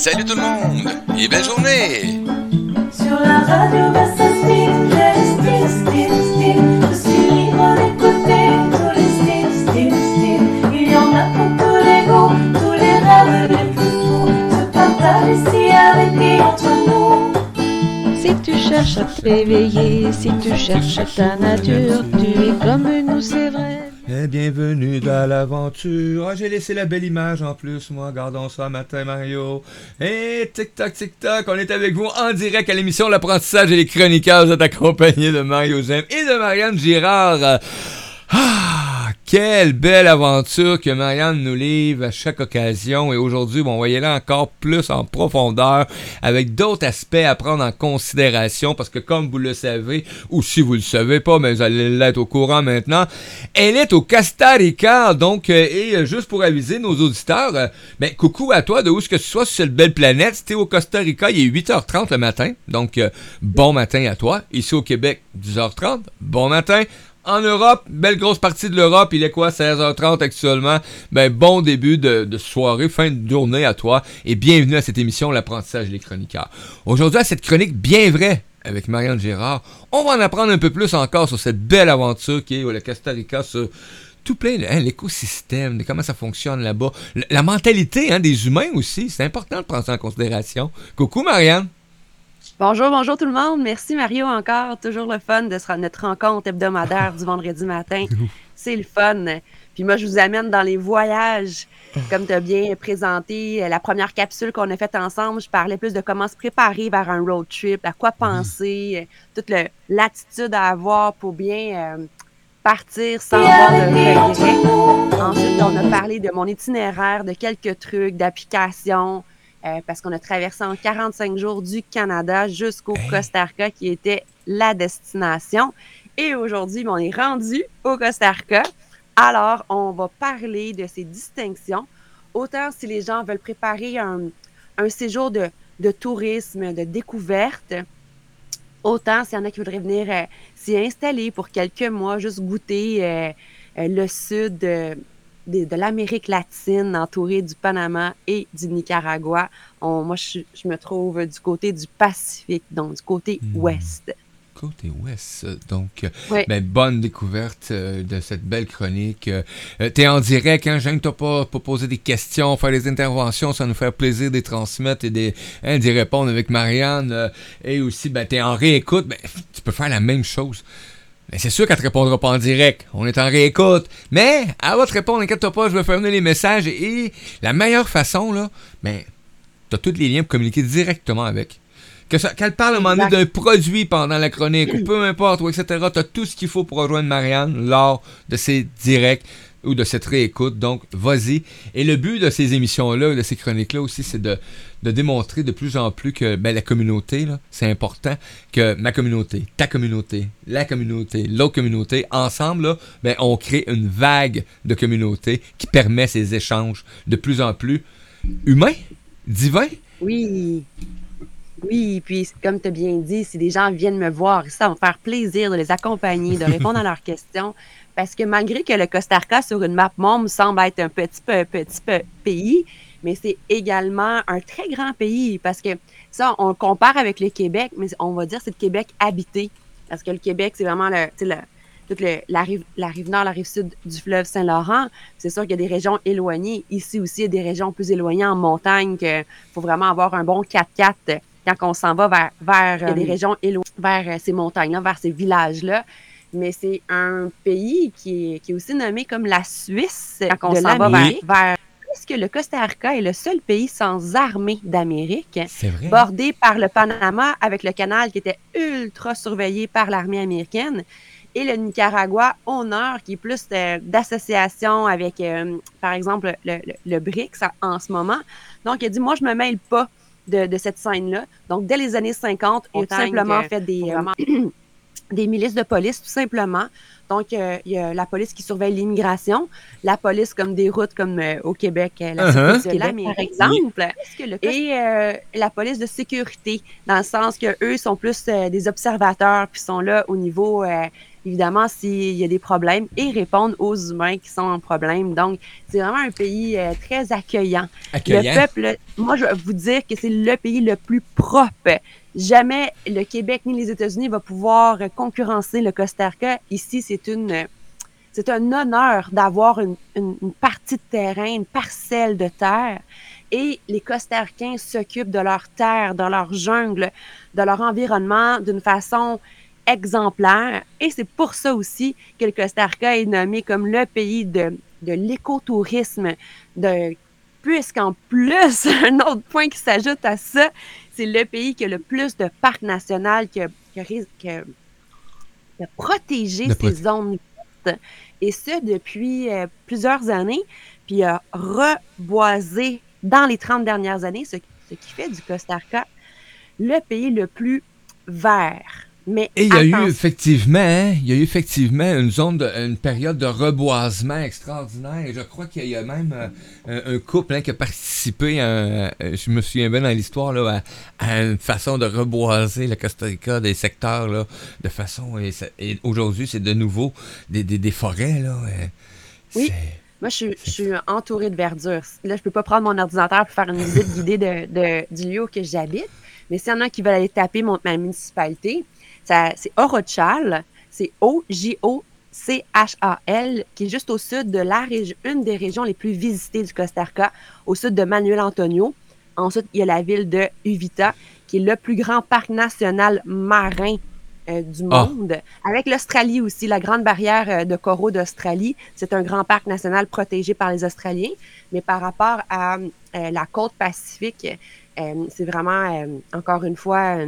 Salut tout le monde et belle journée! Sur la radio, bah, ça style, style, style, style. Je suis libre d'écouter tous les styles, styles, styles. Il y en a pour tous les goûts, tous les rêves les plus fous. Se partage ici avec et entre nous. Si tu cherches à te réveiller, si tu cherches ta nature, tu es comme nous, c'est vrai. Bienvenue dans l'aventure. Ah, j'ai laissé la belle image en plus, moi. Gardons ça matin, Mario. Et tic-tac, tic-tac, on est avec vous en direct à l'émission L'apprentissage et les chroniqueurs. Vous êtes accompagnés de Mario Zem et de Marianne Girard. Ah, quelle belle aventure que Marianne nous livre à chaque occasion. Et aujourd'hui, bon, on va y aller encore plus en profondeur avec d'autres aspects à prendre en considération parce que comme vous le savez, ou si vous le savez pas, mais vous allez l'être au courant maintenant, elle est au Costa Rica. Donc, euh, et euh, juste pour aviser nos auditeurs, euh, ben, coucou à toi de où ce que tu sois sur cette belle planète. Si t'es au Costa Rica, il est 8h30 le matin. Donc, bon matin à toi. Ici au Québec, 10h30. Bon matin. En Europe, belle grosse partie de l'Europe, il est quoi, 16h30 actuellement? Ben, bon début de, soirée, fin de journée à toi, et bienvenue à cette émission L'apprentissage des chroniqueurs. Aujourd'hui, à cette chronique bien vraie avec Marianne Gérard, on va en apprendre un peu plus encore sur cette belle aventure qui est le Costa Rica, sur tout plein, hein, l'écosystème, comment ça fonctionne là-bas, la, la mentalité hein, des humains aussi, c'est important de prendre ça en considération. Coucou Marianne! Bonjour, bonjour tout le monde. Merci Mario encore. Toujours le fun de se- notre rencontre hebdomadaire du vendredi matin. C'est le fun. Puis moi, je vous amène dans les voyages. Comme tu as bien présenté, euh, la première capsule qu'on a faite ensemble, je parlais plus de comment se préparer vers un road trip, à quoi penser, euh, toute l'attitude à avoir pour bien euh, partir sans avoir de regrets. Ensuite, on a parlé de mon itinéraire, de quelques trucs, d'applications, euh, parce qu'on a traversé en 45 jours du Canada jusqu'au Hey. Costa Rica, qui était la destination. Et aujourd'hui, ben, on est rendu au Costa Rica. Alors, on va parler de ces distinctions, autant si les gens veulent préparer un, un séjour de, de tourisme, de découverte, autant s'il y en a qui voudraient venir euh, s'y installer pour quelques mois, juste goûter euh, euh, le sud euh, de, de l'Amérique latine, entouré du Panama et du Nicaragua. On- moi, je, je me trouve du côté du Pacifique, donc du côté Hmm. ouest. Côté ouest, donc, euh, Ouais. ben, bonne découverte euh, de cette belle chronique. Euh, euh, T'es en direct, hein, gêne-toi pas pour poser des questions, faire des interventions, ça nous fait plaisir de les transmettre et hein, d'y répondre avec Marianne. euh, et aussi, ben, t'es en réécoute, ben, tu peux faire la même chose. C'est sûr qu'elle te répondra pas en direct. On est en réécoute. Mais elle va te répondre, inquiète-toi pas, je vais faire venir les messages. Et, la meilleure façon, là, ben, t'as tous les liens pour communiquer directement avec. Que ça- Qu'elle parle à un moment donné d'un produit pendant la chronique, ou peu importe, ou etc. T'as tout ce qu'il faut pour rejoindre Marianne lors de ces directs ou de cette réécoute. Donc, vas-y. Et le but de ces émissions-là, de ces chroniques-là aussi, c'est de, de démontrer de plus en plus que ben, la communauté, c'est important que ma communauté, ta communauté, la communauté, l'autre communauté, ensemble, là, ben, on crée une vague de communauté qui permet ces échanges de plus en plus humains, divins. Oui. Oui, puis comme tu as bien dit, si des gens viennent me voir, ça va me faire plaisir de les accompagner, de répondre à leurs questions. Parce que malgré que le Costa Rica sur une map monde semble être un petit peu, petit peu pays, mais c'est également un très grand pays parce que ça, on le compare avec le Québec, mais on va dire que c'est le Québec habité. Parce que le Québec, c'est vraiment le, toute le- la, rive, la rive nord, la rive sud du fleuve Saint-Laurent. C'est sûr qu'il y a des régions éloignées. Ici aussi, il y a des régions plus éloignées en montagne que faut vraiment avoir un bon 4x4 quand on s'en va vers, vers des régions éloignées, vers euh, ces montagnes-là, vers ces villages-là. Mais c'est un pays qui est, qui est aussi nommé comme la Suisse quand on s'en va vers, puisque le Costa Rica est le seul pays sans armée d'Amérique, C'est vrai. bordé par le Panama avec le canal qui était ultra surveillé par l'armée américaine, et le Nicaragua au nord qui est plus euh, d'association avec, euh, par exemple, le, le- le BRICS en, ce moment. Donc, il a dit, moi, je me mêle pas de, de cette scène-là. Donc, dès les années 50, on a tout simplement que- fait des, euh, des milices de police, tout simplement. Donc, euh, il y a la police qui surveille l'immigration, la police comme des routes comme euh, au Québec, euh, la sécurité de la mairie, par exemple, et euh, la police de sécurité, dans le sens que eux sont plus euh, des observateurs, puis sont là au niveau, euh, évidemment, s'il y a des problèmes, et répondent aux humains qui sont en problème. Donc, c'est vraiment un pays euh, très accueillant. Accueillant. Le peuple, moi, je vais vous dire que c'est le pays le plus propre. Jamais le Québec ni les États-Unis va pouvoir concurrencer le Costa Rica. Ici, c'est une, c'est un honneur d'avoir une, une- une partie de terrain, une parcelle de terre. Et les Costaricains s'occupent de leur terre, de leur jungle, de leur environnement d'une façon exemplaire. Et c'est pour ça aussi que le Costa Rica est nommé comme le pays de, de l'écotourisme, de puisqu'en plus, un autre point qui s'ajoute à ça, c'est le pays qui a le plus de parcs nationaux qui a, qui a ris- qui a- qui a protégé De proté- zones vertes. Et ce, depuis euh, plusieurs années. Puis a reboisé dans les 30 dernières années, ce, ce qui fait du Costa Rica le pays le plus vert. Mais Et il y a eu effectivement, hein, il y a eu effectivement une zone, de, une période de reboisement extraordinaire. Et je crois qu'il y a même euh, un, un couple hein, qui a participé, à, euh, je me souviens bien dans l'histoire, là, à, à une façon de reboiser le Costa Rica, des secteurs, là, de façon. Et, aujourd'hui, c'est de nouveau des, des, des forêts, là. euh, Oui. Moi, je suis, je suis entourée de verdure. Là, je peux pas prendre mon ordinateur pour faire une visite guidée de, de- du lieu où que j'habite. Mais s'il y en a qui veulent aller taper mon, ma municipalité, c'est Orochal. C'est O-J-O-C-H-A-L, qui est juste au sud de la région, une des régions les plus visitées du Costa Rica, au sud de Manuel Antonio. Ensuite, il y a la ville de Uvita, qui est le plus grand parc national marin euh, du Ah. monde. Avec l'Australie aussi, la grande barrière euh, de coraux d'Australie, c'est un grand parc national protégé par les Australiens. Mais par rapport à euh, la côte pacifique, euh, c'est vraiment, encore une fois,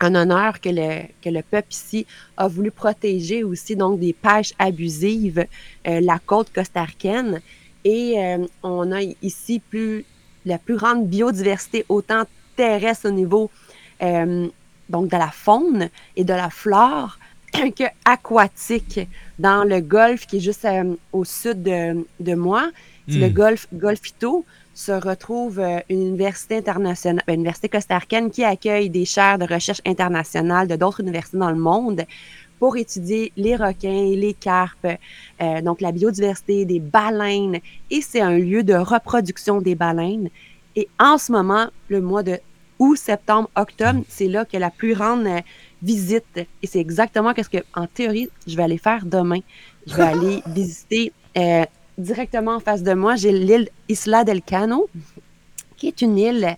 un honneur que le, que le peuple ici a voulu protéger aussi donc des pêches abusives, euh, la côte costaricaine. Et euh, on a ici plus, la plus grande biodiversité, autant terrestre au niveau euh, donc de la faune et de la flore que aquatique dans le golfe qui est juste au sud de, de moi. C'est le Hmm. golfe Golfito se retrouve euh, une université internationale, ben, une université costaricaine qui accueille des chaires de recherche internationales de d'autres universités dans le monde pour étudier les requins, les carpes, euh, donc la biodiversité des baleines. Et c'est un lieu de reproduction des baleines. Et en ce moment, le mois de août, septembre, octobre, c'est là que la plus grande euh, visite. Et c'est exactement ce que, en théorie, je vais aller faire demain. Je vais aller visiter euh, directement en face de moi. J'ai l'île Isla del Cano, qui est une île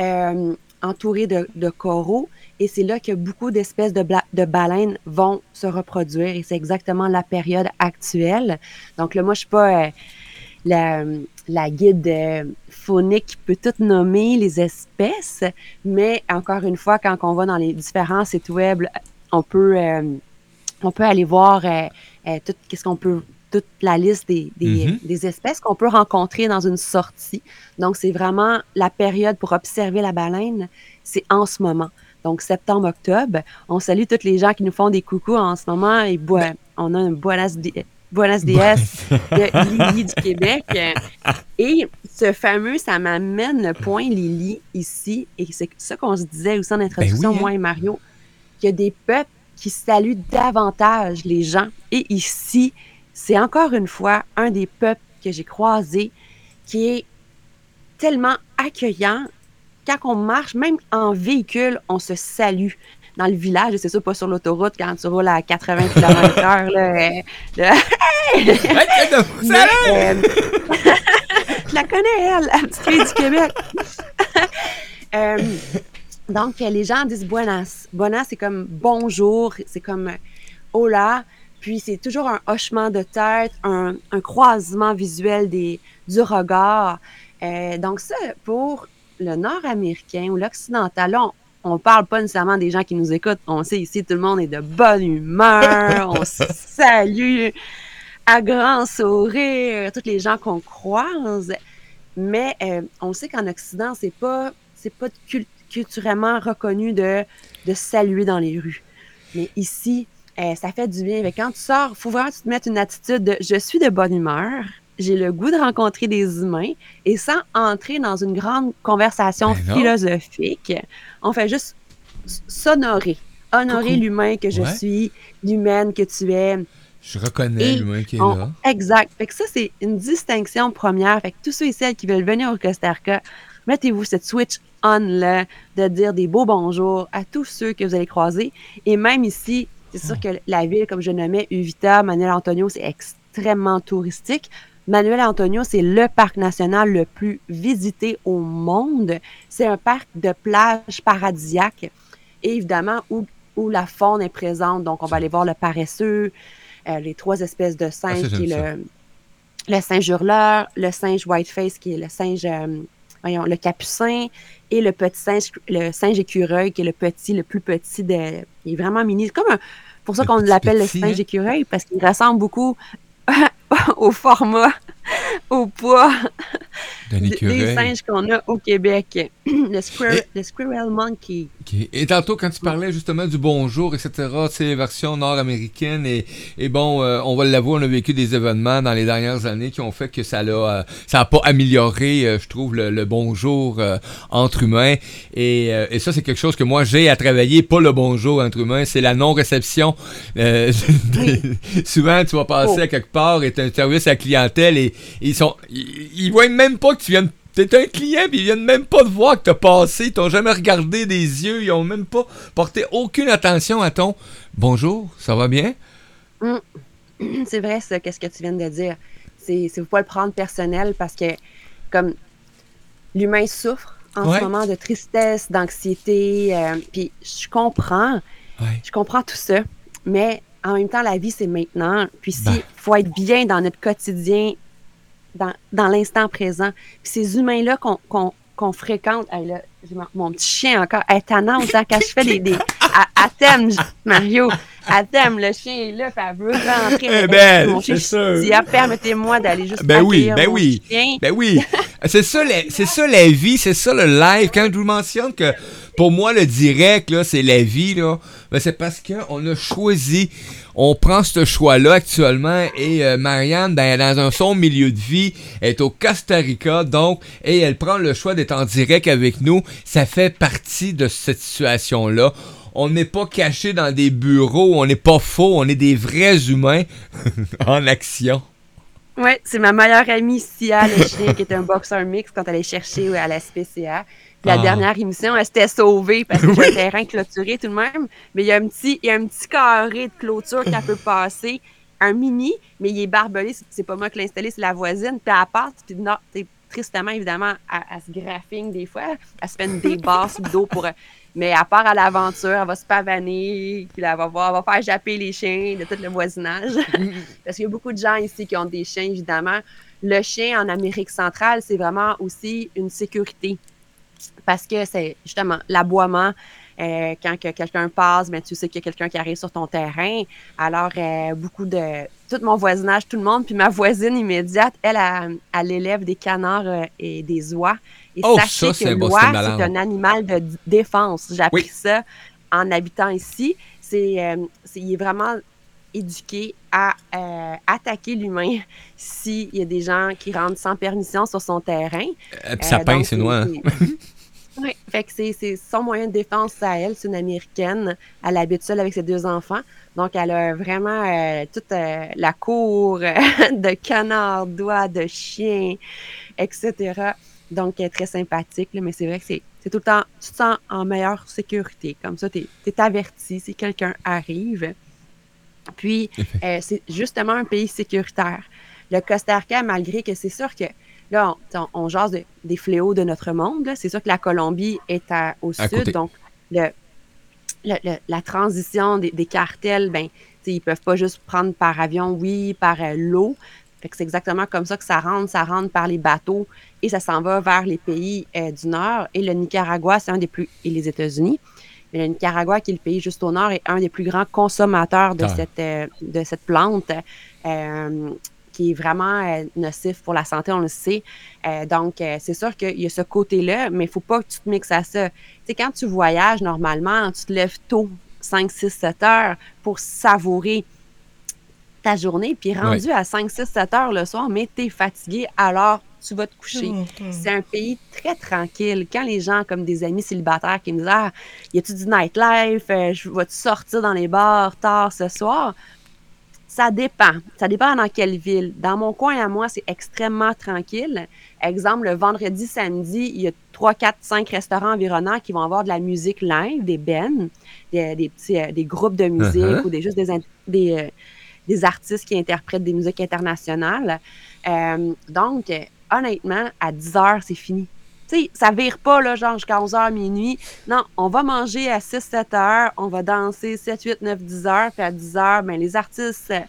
euh, entourée de, coraux. Et c'est là que beaucoup d'espèces de, baleines vont se reproduire. Et c'est exactement la période actuelle. Donc là, moi, je suis pas euh, la, guide euh, faunique qui peut tout nommer les espèces. Mais encore une fois, quand on va dans les différents sites web, on peut, euh, on peut aller voir tout qu'est-ce qu'on peut toute la liste des, des, Mhm. des espèces qu'on peut rencontrer dans une sortie. Donc, c'est vraiment la période pour observer la baleine, c'est en ce moment. Donc, septembre-octobre. On salue tous les gens qui nous font des coucous en ce moment. Et boi- on a un Buenas, Buenas Dias de Lily du Québec. Et ce fameux, ça m'amène le point Lily ici. Et c'est ça qu'on se disait aussi en introduction, oui, hein. moi et Mario, qu'il y a des peuples qui saluent davantage les gens. Et ici, c'est encore une fois un des peuples que j'ai croisé qui est tellement accueillant. Quand on marche, même en véhicule, on se salue. Dans le village, c'est ça, pas sur l'autoroute, quand tu roules à 80 km/h. Là. Mais, euh, je la connais, elle, la petite fille du Québec. Euh, donc, les gens disent buenas. Buenas, c'est comme bonjour, c'est comme hola. Puis, c'est toujours un hochement de tête, un, un croisement visuel des, du regard. Euh, donc, ça, pour le nord-américain ou l'occidental, on ne parle pas nécessairement des gens qui nous écoutent. On sait ici, tout le monde est de bonne humeur, on se salue à grand sourire, tous les gens qu'on croise. Mais euh, on sait qu'en Occident, c'est pas c'est pas cul- culturellement reconnu de, de saluer dans les rues. Mais ici, euh, ça fait du bien. Que quand tu sors, faut vraiment que tu te mettes une attitude de je suis de bonne humeur, j'ai le goût de rencontrer des humains et sans entrer dans une grande conversation Ben philosophique, on fait juste s'honorer. Honorer l'humain que je Ouais. suis, l'humaine que tu es. Je reconnais l'humain qui est on- là. Exact. Fait que ça, c'est une distinction première. Fait que tous ceux et celles qui veulent venir au Costa Rica, mettez-vous cette switch on-là de dire des beaux bonjours à tous ceux que vous allez croiser. Et même ici, c'est sûr que la ville, comme je nommais, Uvita, Manuel Antonio, c'est extrêmement touristique. Manuel Antonio, c'est le parc national le plus visité au monde. C'est un parc de plage paradisiaque. Et évidemment, où, où la faune est présente. Donc, on va aller voir le paresseux, euh, les trois espèces de singes, Ah, ça, qui est j'aime le, le singe hurleur, le singe whiteface, qui est le singe, euh, voyons, le capucin, et le petit singe, le singe écureuil, qui est le petit, le plus petit de. Il est vraiment mini. C'est comme un- pour ça qu'on l'appelle le singe hein? écureuil, parce qu'il ressemble beaucoup au format, au poids des- singes qu'on a au Québec. le, squirrel, Et- le squirrel monkey. Et tantôt, quand tu parlais justement du bonjour, etc., c'est version nord-américaine, et, et bon, euh, on va l'avouer, on a vécu des événements dans les dernières années qui ont fait que ça l'a, euh, pas amélioré, euh, je trouve, le, le bonjour entre humains. Et, et ça, c'est quelque chose que moi, j'ai à travailler, pas le bonjour entre humains, c'est la non-réception. Souvent, tu vas passer Oh. à quelque part et un service à clientèle et ils sont, ils, ils voient même pas que tu viens de T'es un client, puis ils viennent même pas te voir que t'as passé, ils t'ont jamais regardé des yeux, ils ont même pas porté aucune attention à ton bonjour, ça va bien? C'est vrai, ça, qu'est-ce que tu viens de dire. C'est, c'est faut pas le prendre personnel parce que, comme l'humain souffre en Ouais. ce moment de tristesse, d'anxiété, euh, puis je comprends, Ouais. je comprends tout ça, mais en même temps, la vie, c'est maintenant. Puis si, Ben. faut être bien dans notre quotidien, dans, dans l'instant présent. Puis ces humains-là qu'on, qu'on, qu'on fréquente, hey, là, j'ai mon, petit chien encore, elle est tannante, hein, quand je fais des... des à, à thème, Mario, à thème, le chien est là, elle veut rentrer. Eh Elle- ben, mon chien, je dis, ah, permettez-moi d'aller juste Ben oui, ben mon oui. chien. Ben oui, c'est ça, la, c'est ça la vie, c'est ça le live. Quand je vous mentionne que pour moi le direct là, c'est la vie là, ben c'est parce que on a choisi, on prend ce choix-là actuellement et euh, Marianne, ben, elle est dans un son milieu de vie, est au Costa Rica donc et elle prend le choix d'être en direct avec nous. Ça fait partie de cette situation-là. On n'est pas caché dans des bureaux, on n'est pas faux, on est des vrais humains en action. Oui, c'est ma meilleure amie Sia, qui est un boxeur mix quand elle est cherchée à la SPCA. La Ah. dernière émission, elle s'était sauvée parce que j'ai un terrain clôturé tout de même. Mais il y a un petit, il y a un petit carré de clôture qu'elle peut passer. Un mini, mais il est barbelé. C'est- pas moi qui l'ai installé, c'est la voisine. Puis elle passe, puis non, tristement, évidemment, elle, elle se graphine des fois. Elle se fait une le dos pour... Mais elle part à l'aventure, elle va se pavaner, puis là, elle va voir, elle va faire japper les chiens de tout le voisinage. Parce qu'il y a beaucoup de gens ici qui ont des chiens, évidemment. Le chien en Amérique centrale, c'est vraiment aussi une sécurité. Parce que c'est justement l'aboiement. euh, quand que quelqu'un passe, ben, tu sais qu'il y a quelqu'un qui arrive sur ton terrain. Alors, euh, beaucoup de. Tout mon voisinage, tout le monde, puis ma voisine immédiate, elle, elle, elle élève des canards euh, et des oies. Et Oh, sachez ça, que l'oie, c'est un animal de défense. J'ai appris Oui. ça en habitant ici. C'est, c'est- il est vraiment éduqué à euh, attaquer l'humain s'il y a des gens qui rentrent sans permission sur son terrain. Euh, puis ça donc, c'est noir. Oui, fait que c'est, c'est son moyen de défense à elle. C'est une américaine. Elle habite seule avec ses deux enfants. Donc, elle a vraiment euh, toute euh, la cour de canards, d'oies, de chiens, etc. Donc, elle est très sympathique. là, mais c'est vrai que c'est, c'est tout le temps, tu te sens en meilleure sécurité. Comme ça, tu es, averti si quelqu'un arrive. Puis, euh, c'est justement un pays sécuritaire. Le Costa Rica, malgré que c'est sûr que là, on, on, on jase de- des fléaux de notre monde. C'est sûr que la Colombie est à- au À sud, côté. donc le, le- le- la transition des, des cartels, ben, ils peuvent pas juste prendre par avion, oui, par euh, l'eau. Fait que c'est exactement comme ça que ça rentre. Ça rentre par les bateaux et ça s'en va vers les pays euh, du Nord. Et le Nicaragua, c'est un des plus... et les États-Unis. Le Nicaragua, qui est le pays juste au Nord, est un des plus grands consommateurs de, Ah. cette, euh, de cette plante. euh, qui est vraiment euh, nocif pour la santé, on le sait. Euh, donc, euh, c'est sûr qu'il y a ce côté-là, mais il faut pas que tu te mixes à ça. Tu sais, quand tu voyages, normalement, tu te lèves tôt 5, 6, 7 heures pour savourer ta journée. Puis rendu à 5, 6, 7 heures le soir, mais tu es fatigué, alors tu vas te coucher. C'est un pays très tranquille. Quand les gens, comme des amis célibataires qui me disent Ah, y a-tu du nightlife? Euh, je vais-tu sortir dans les bars tard ce soir? Ça dépend. Ça dépend dans quelle ville. Dans mon coin à moi, c'est extrêmement tranquille. Exemple, le vendredi, samedi, il y a 3, 4, 5 restaurants environnants qui vont avoir de la musique live, des bands, des, des petits, euh, des groupes de musique Uh-huh. ou des, juste des, des, euh, des artistes qui interprètent des musiques internationales. Euh, donc, honnêtement, à 10 heures, c'est fini. Tu sais, ça vire pas, là, genre jusqu'à 11 h minuit. Non, on va manger à 6, 7 heures, on va danser 7, 8, 9, 10 heures, puis à 10 heures, ben, les artistes euh,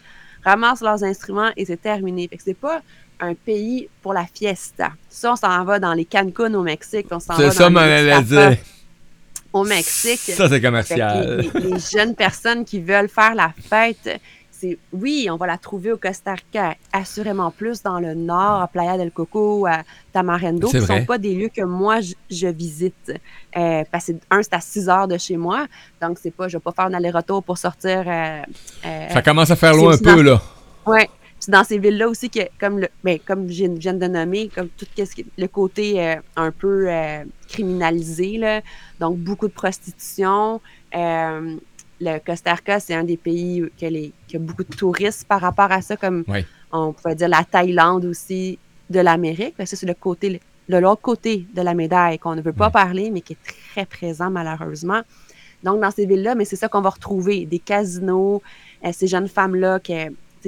ramassent leurs instruments et c'est terminé. Fait que c'est pas un pays pour la fiesta. Ça, on s'en va dans les Cancun au Mexique, on s'en va C'est dans ça, les dire. au Mexique. Ça, c'est commercial. les, les- les jeunes personnes qui veulent faire la fête, c'est oui, on va la trouver au Costa Rica, assurément plus dans le nord, à Playa del Coco, à Tamarendo, qui vrai. sont pas des lieux que moi je, je visite. Euh, parce que un, c'est à 6 heures de chez moi, donc c'est pas, je vais pas faire un aller-retour pour sortir. euh, euh, Ça commence à faire loin un peu, dans- là. Ouais. C'est dans ces villes-là aussi que, comme le, ben, comme je viens- de nommer, comme tout ce qui- le côté un peu criminalisé, là. donc beaucoup de prostitution. Euh, le Costa Rica, c'est un des pays qui a, les- qui a beaucoup de touristes par rapport à ça, comme Oui. on pourrait dire la Thaïlande aussi de l'Amérique. Ça, c'est le côté, l'autre côté de la médaille qu'on ne veut pas Oui. parler, mais qui est très présent malheureusement. Donc, dans ces villes-là, mais c'est ça qu'on va retrouver, des casinos, euh, ces jeunes femmes-là,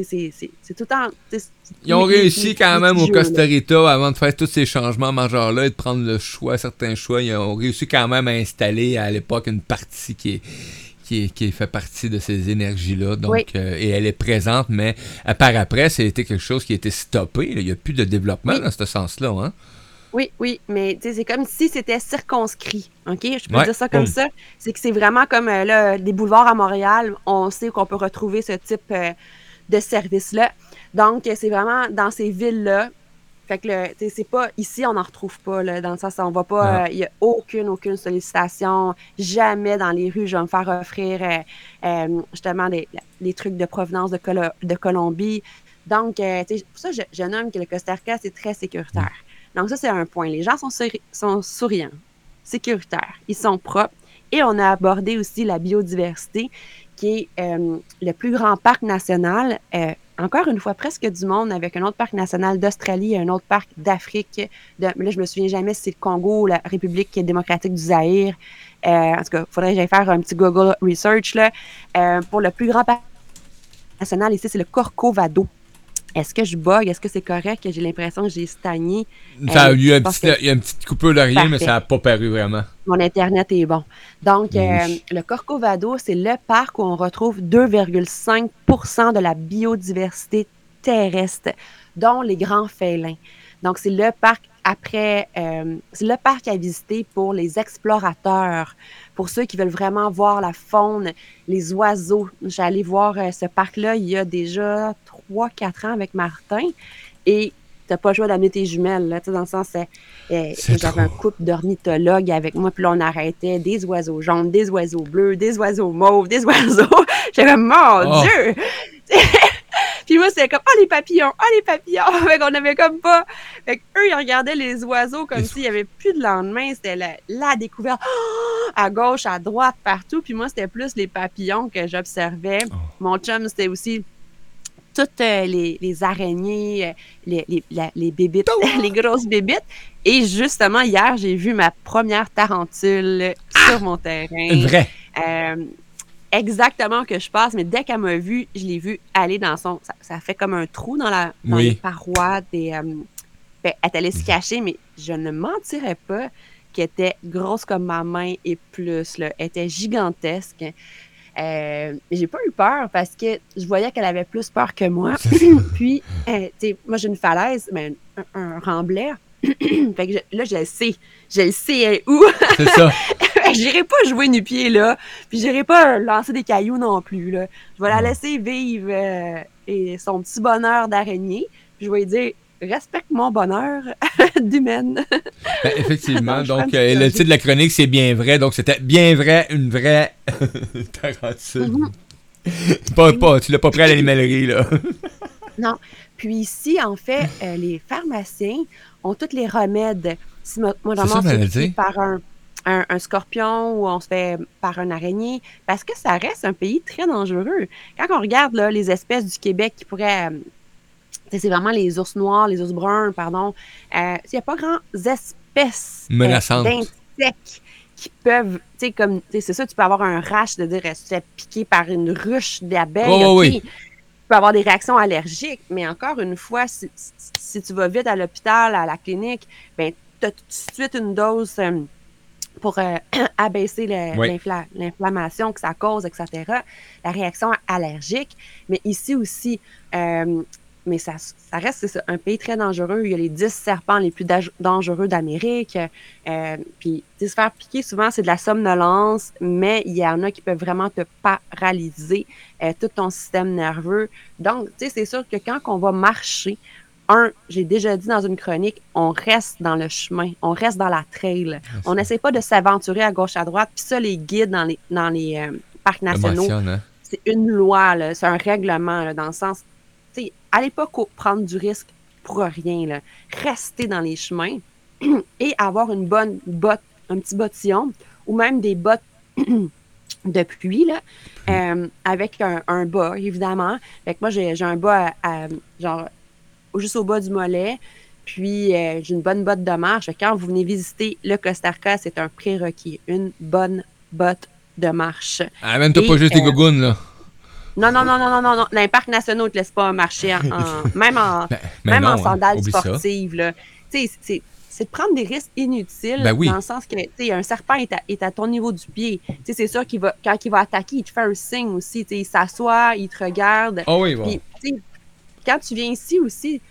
sais, c'est- tout c'est- Ils ont réussi quand même au Costa là. Rica, avant de faire tous ces changements majeurs-là et de prendre le choix, certains choix, ils ont réussi quand même à installer à l'époque une partie qui est qui, est- qui fait partie de ces énergies-là. Donc, Oui. euh, et elle est présente, mais euh, par après, c'était quelque chose qui a été stoppé. là. Il n'y a plus de développement Oui. dans ce sens-là. Hein? Oui, oui, mais c'est comme si c'était circonscrit. OK? Je peux Ouais. dire ça comme Mm. ça. C'est que c'est vraiment comme euh, là, des boulevards à Montréal. On sait qu'on peut retrouver ce type euh, de service-là. Donc, c'est vraiment dans ces villes-là. Fait que tu sais, c'est pas ici, on n'en retrouve pas. Là, dans le sens, on va pas. Non. Il n'y a aucune, aucune sollicitation. Jamais dans les rues, je vais me faire offrir euh, euh, justement des, des trucs de provenance de, Colo- de Colombie. Donc, euh, tu sais, pour ça, je, je nomme que le Costa Rica, c'est très sécuritaire. Donc, ça, c'est un point. Les gens sont, souri- sont souriants, sécuritaires, ils sont propres. Et on a abordé aussi la biodiversité, qui est euh, le plus grand parc national, euh, encore une fois, presque du monde, avec un autre parc national d'Australie et un autre parc d'Afrique. Là, je me souviens jamais si c'est le Congo ou la République démocratique du Zaïre. Euh, en tout cas, il faudrait que j'aille faire un petit Google Research. Euh, pour le plus grand parc national, ici, c'est le Corcovado. Est-ce que je bug? Est-ce que c'est correct? J'ai l'impression que j'ai stagné? Ça a Euh, eu que- une petite coupure de rien, mais ça n'a pas paru vraiment. Mon Internet est bon. Donc, euh, le Corcovado, c'est le parc où on retrouve 2,5% de la biodiversité terrestre, dont les grands félins. Donc, c'est le parc après, euh, c'est le parc à visiter pour les explorateurs, pour ceux qui veulent vraiment voir la faune, les oiseaux. J'allais voir euh, ce parc-là il y a déjà 3-4 ans avec Martin et t'as pas le choix d'amener tes jumelles, là, tu sais, dans le sens, C'est j'avais un couple d'ornithologues avec moi, puis là, on arrêtait des oiseaux jaunes, des oiseaux bleus, des oiseaux mauves, des oiseaux. Comme, mon Oh. Dieu! puis moi, c'était comme, oh, les papillons, oh, les papillons! fait qu'on avait comme pas. Fait qu'eux, ils regardaient les oiseaux comme s'il y avait plus de lendemain. C'était la, la découverte. Oh! à gauche, à droite, partout. Puis moi, c'était plus les papillons que j'observais. Oh. Mon chum, c'était aussi toutes euh, les, les araignées, euh, les, les, la- les bébites, les grosses bébites. Et justement, hier, j'ai vu ma première tarentule sur mon terrain. Une vraie. Euh, exactement que je passe, mais dès qu'elle m'a vu, je l'ai vu aller dans son. Ça, ça fait comme un trou dans, la, dans Oui. les parois des. euh, ben, elle est allée se cacher, mais je ne mentirais pas qu'elle était grosse comme ma main et plus. Là. Elle était gigantesque. Euh, j'ai pas eu peur parce que je voyais qu'elle avait plus peur que moi. Puis, euh, tu sais, moi, j'ai une falaise, mais un, un remblai. fait que je- là, je le sais. Je le sais elle où. C'est ça. J'irai pas jouer nu pied là, puis j'irai pas lancer des cailloux non plus là. Je vais la laisser vivre euh, et son petit bonheur d'araignée. Puis je vais lui dire respecte mon bonheur d'humaine. Ben, effectivement. Donc, euh, le titre de la chronique, c'est bien vrai. Donc, c'était bien vrai, une vraie tarentule. Mhm. pas, pas, tu l'as pas pris à l'animalerie, là. Non. Puis ici, en fait, euh, les pharmaciens ont tous les remèdes. Si mo- moi, on se fait par un, un, un scorpion ou on se fait par un araignée, parce que ça reste un pays très dangereux. Quand on regarde là, les espèces du Québec qui pourraient... euh, c'est vraiment les ours noirs, les ours bruns, pardon. Euh, Il n'y a pas grand espèces euh, Menaçantes. d'insectes qui peuvent, tu sais, comme, c'est ça, tu peux avoir un rash de dire, si tu te fais piquer par une ruche d'abeilles, ok? oui. tu peux avoir des réactions allergiques, mais encore une fois, si, si- si tu vas vite à l'hôpital, à la clinique, ben, tu as tout de suite une dose euh, pour euh, abaisser Oui. l'inflammation que ça cause, etc. La réaction allergique. Mais ici aussi, euh, mais ça, ça reste ça, un pays très dangereux. Il y a les 10 serpents les plus dangereux d'Amérique. Euh, puis, tu sais, se faire piquer, souvent, c'est de la somnolence, mais il y en a qui peuvent vraiment te paralyser euh, tout ton système nerveux. Donc, tu sais, c'est sûr que quand on va marcher, un, j'ai déjà dit dans une chronique, on reste dans le chemin, on reste dans la trail. On n'essaie pas de s'aventurer à gauche, à droite. Puis ça, les guides dans les, dans les euh, parcs nationaux, hein? c'est une loi, c'est un règlement, là, dans le sens, allez pas prendre du risque pour rien, là. Restez dans les chemins et avoir une bonne botte, un petit bottillon ou même des bottes de pluie, là, euh, avec un, un bas, évidemment. Fait que moi, j'ai un bas, à- à- genre, juste au bas du mollet. Puis, euh, j'ai une bonne botte de marche. Fait que quand vous venez visiter le Costa Rica, c'est un prérequis. Une bonne botte de marche. Amène-toi Et, pas juste des euh, gougounes, là. Non, non, non, non, non, non, non. Les parcs nationaux, ne te laissent pas marcher en, en- même en, Ben, mais même non, en hein, sandales ça. sportives. là. Tu sais, c'est- c'est de prendre des risques inutiles Ben oui. dans le sens que, un serpent est à, est à ton niveau du pied. C'est sûr qu'il va, quand il va attaquer, il te fait un signe aussi. Il s'assoit, il te regarde. Ah oui, bon. Sais, quand tu viens ici aussi,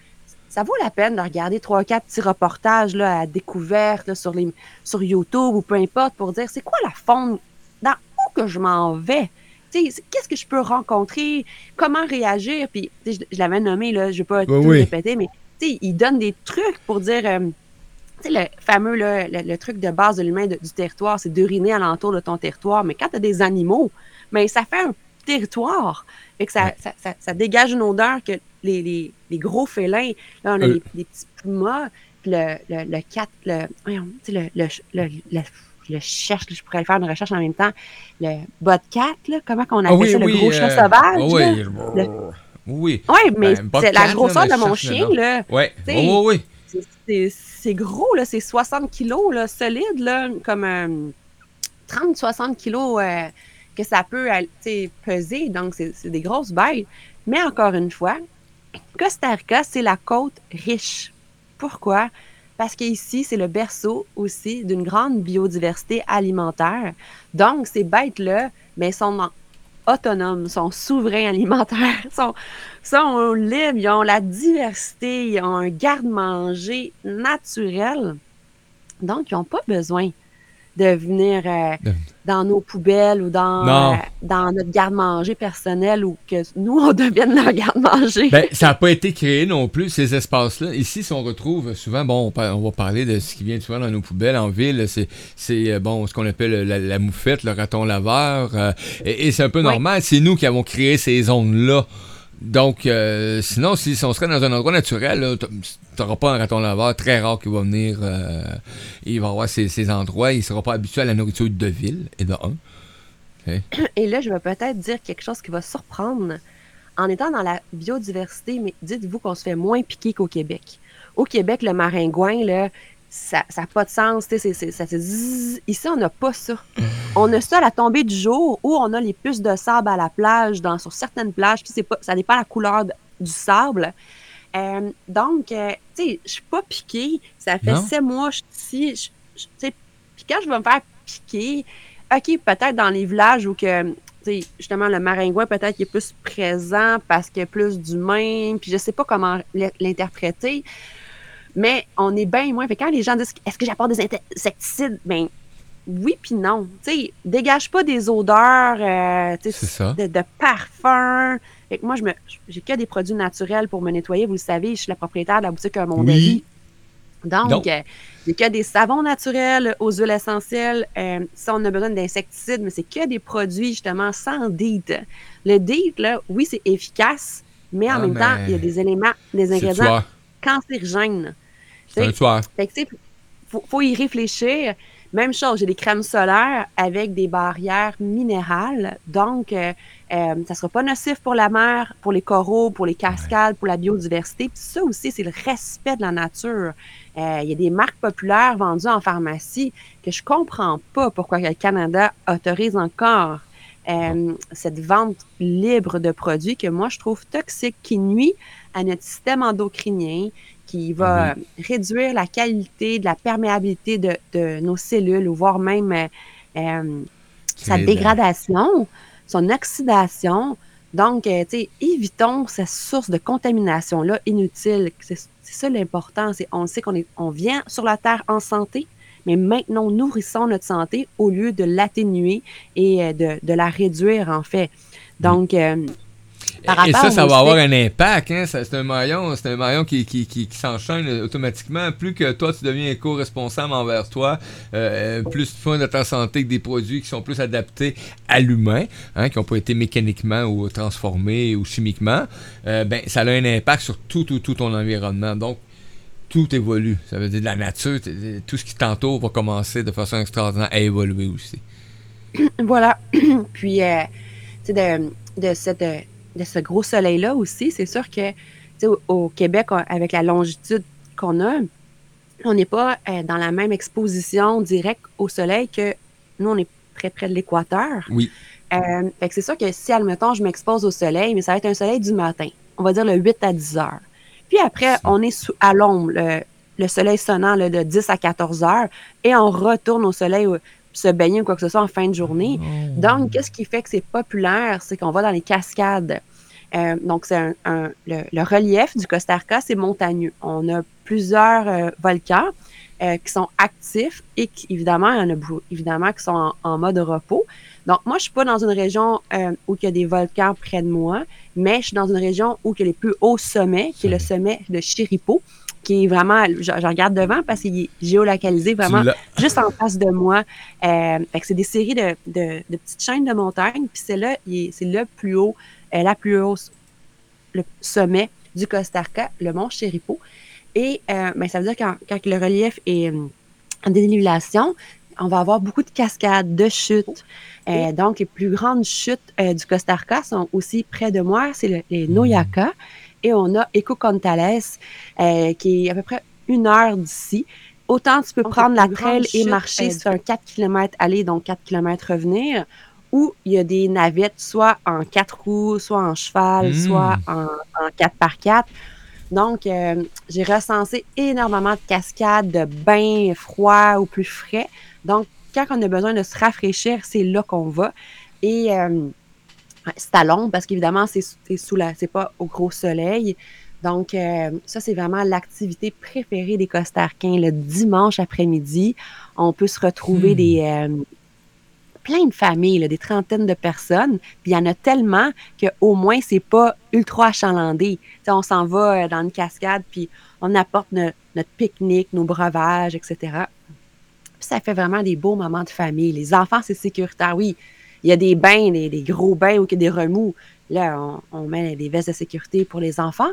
ça vaut la peine de regarder trois, quatre petits reportages là, à découverte là, sur, les, sur YouTube ou peu importe pour dire c'est quoi la faune, dans où que je m'en vais? Qu'est-ce que je peux rencontrer? Comment réagir? Puis, je, je l'avais nommé, là, je ne vais pas tout oui. répéter, mais il donne des trucs pour dire, euh, le fameux, là, le, le truc de base de l'humain du territoire, c'est d'uriner alentour de ton territoire. Mais quand tu as des animaux, mais ça fait un territoire. Fait que ça, Ouais. ça, ça- ça dégage une odeur que les, les, les gros félins, là, on a Euh. les, les petits pumas, puis le, le, le cat, le, voyons, tu sais, le, le, je cherche, je pourrais faire une recherche en même temps. Le bobcat, là, comment qu'on appelle Ah oui, ça, le gros chat euh, sauvage? ah là? oui. Le- Oui. Oui, mais Ben, bobcat, c'est la grosseur de mon chien, là. Oui, oui, oui. C'est- gros, là. C'est 60 kilos, là, solide, là. Comme euh, 30-60 kilos euh, que ça peut euh, peser. Donc, c'est c'est des grosses bêtes. Mais encore une fois, Costa Rica, c'est la côte riche. Pourquoi? Parce qu'ici, c'est le berceau aussi d'une grande biodiversité alimentaire. Donc, ces bêtes-là, mais sont en- autonomes, sont souverains alimentaires, sont, sont libres, ils ont la diversité, ils ont un garde-manger naturel. Donc, ils n'ont pas besoin de venir euh, De- dans nos poubelles ou dans, euh, dans notre garde-manger personnel ou que nous, on devienne leur garde-manger. Ben, ça n'a pas été créé non plus, ces espaces-là. Ici, si on retrouve souvent, bon, on, va parler de ce qui vient souvent dans nos poubelles en ville, c'est, c'est euh, bon, ce qu'on appelle la, la moufette, le raton laveur, euh, et, et c'est un peu Oui. normal. C'est nous qui avons créé ces zones-là. Donc, euh, sinon, si, on serait dans un endroit naturel, t'auras pas un raton laveur très rare qui va venir. euh, il va avoir ces, ces endroits. Il sera pas habitué à la nourriture de ville, et de un. Et là, je vais peut-être dire quelque chose qui va surprendre. En étant dans la biodiversité, mais dites-vous qu'on se fait moins piquer qu'au Québec. Au Québec, le maringouin, là, ça n'a pas de sens. tu sais, c'est- c'est- ça. Ici, on n'a pas ça. On a ça à la tombée du jour où on a les puces de sable à la plage, dans, sur certaines plages, puis pas, ça dépend de la couleur de- du sable. Euh, donc, euh, tu sais, je suis pas piquée. Ça fait Non? sept mois que je suis ici. Puis quand je vais me faire piquer, OK, peut-être dans les villages où que, tu sais, justement, le maringouin, peut-être qu'il est plus présent parce qu'il y a plus d'humains, puis je sais pas comment l'interpréter, mais on est bien moins. Fait quand les gens disent est-ce que j'apporte des insecticides, ben oui puis non. Tu sais, dégage pas des odeurs euh, ça. de, de parfum. Fait que moi, je me, j'ai que des produits naturels pour me nettoyer. Vous le savez, je suis la propriétaire de la boutique Monde de Oui. Donc, euh, j'ai que des savons naturels aux huiles essentielles. Euh, si on a besoin d'insecticides, mais c'est que des produits justement sans DEET. Le DEET, là, oui, c'est efficace, mais en Ah, même temps, il y a des éléments, des ingrédients soir. cancérigènes. C'est un soir. Fait que, faut, faut y réfléchir. Même chose, j'ai des crèmes solaires avec des barrières minérales. Donc, euh, euh, ça sera pas nocif pour la mer, pour les coraux, pour les cascades, pour la biodiversité. Puis ça aussi, c'est le respect de la nature. Euh, Il y a des marques populaires vendues en pharmacie que je comprends pas pourquoi le Canada autorise encore cette vente libre de produits que moi, je trouve toxique, qui nuit à notre système endocrinien, qui va euh, réduire la qualité de la perméabilité de, de nos cellules, ou voire même euh, euh, sa dégradation, son oxydation. Donc, euh, tu sais, évitons cette source de contamination-là inutile. C'est ça l'important. C'est on sait qu'on est, on vient sur la Terre en santé, mais maintenant nourrissons notre santé au lieu de l'atténuer et de, de la réduire, en fait. Donc, euh, par Et ça, ça va avoir un impact. Hein? C'est un maillon, c'est un maillon qui, qui, qui, qui s'enchaîne automatiquement. Plus que toi, tu deviens éco-responsable envers toi, euh, plus tu fais de ta santé que des produits qui sont plus adaptés à l'humain, hein, qui n'ont pas été mécaniquement ou transformés ou chimiquement, euh, ben, ça a un impact sur tout, tout, tout ton environnement. Donc, tout évolue. Ça veut dire de la nature, tout ce qui t'entoure va commencer de façon extraordinaire à évoluer aussi. Voilà. Puis, euh, tu sais, de, de, cette, euh, de ce gros soleil-là aussi, c'est sûr que, au, Québec, avec la longitude qu'on a, on n'est pas euh, dans la même exposition directe au soleil que nous, on est très près de l'équateur. Oui. Euh, fait que c'est sûr que si, admettons, je m'expose au soleil, mais ça va être un soleil du matin. On va dire le 8 à 10 heures. Puis après, on est sous, à l'ombre, le, le soleil sonnant là, de 10 à 14 heures, et on retourne au soleil se baigner ou quoi que ce soit en fin de journée. Donc, qu'est-ce qui fait que c'est populaire? C'est qu'on va dans les cascades. Euh, donc, c'est un, un- le, le relief du Costa Rica, c'est montagneux. On a plusieurs euh, volcans euh, qui sont actifs et qui, évidemment, il y en a beaucoup- évidemment qui sont en, en mode repos. Donc, moi, je suis pas dans une région où il y a des volcans près de moi, mais je suis dans une région où il y a les plus hauts sommets, qui est le sommet de Chiripo, qui est vraiment, je, je regarde devant parce qu'il est géolocalisé vraiment juste en face de moi. Euh, fait que c'est des séries de, de, de petites chaînes de montagnes. Puis c'est là, c'est le plus haut, euh, la plus hausse, le sommet du Costa Rica, le mont Chéripo. Et euh, ben, ça veut dire quand, quand le relief est en dénivellation, on va avoir beaucoup de cascades, de chutes. Euh, donc, les plus grandes chutes euh, du Costa Rica sont aussi près de moi, c'est le- les Noyaka. Et on a Eco Contales, euh, qui est à peu près une heure d'ici. Autant tu peux Donc, prendre la trail et marcher, c'est un 4 km aller, donc 4 km revenir, ou il y a des navettes, soit en 4 roues, soit en cheval, Mm. soit en, en 4 par 4 Donc, euh, j'ai recensé énormément de cascades, de bains froids ou plus frais. Donc, quand on a besoin de se rafraîchir, c'est là qu'on va. Et euh, c'est à l'ombre parce qu'évidemment, c'est sous la, c'est pas au gros soleil. Donc, euh, ça, c'est vraiment l'activité préférée des Costarquins. Le dimanche après-midi, on peut se retrouver Hmm. des euh, plein de familles, là, des trentaines de personnes. Puis il y en a tellement qu'au moins, c'est pas ultra achalandé. On s'en va euh, dans une cascade, puis on apporte no- notre pique-nique, nos breuvages, etc. Puis ça fait vraiment des beaux moments de famille. Les enfants, c'est sécuritaire. Oui, il y a des bains, des, des gros bains où il y a des remous. Là, on, on met des vestes de sécurité pour les enfants.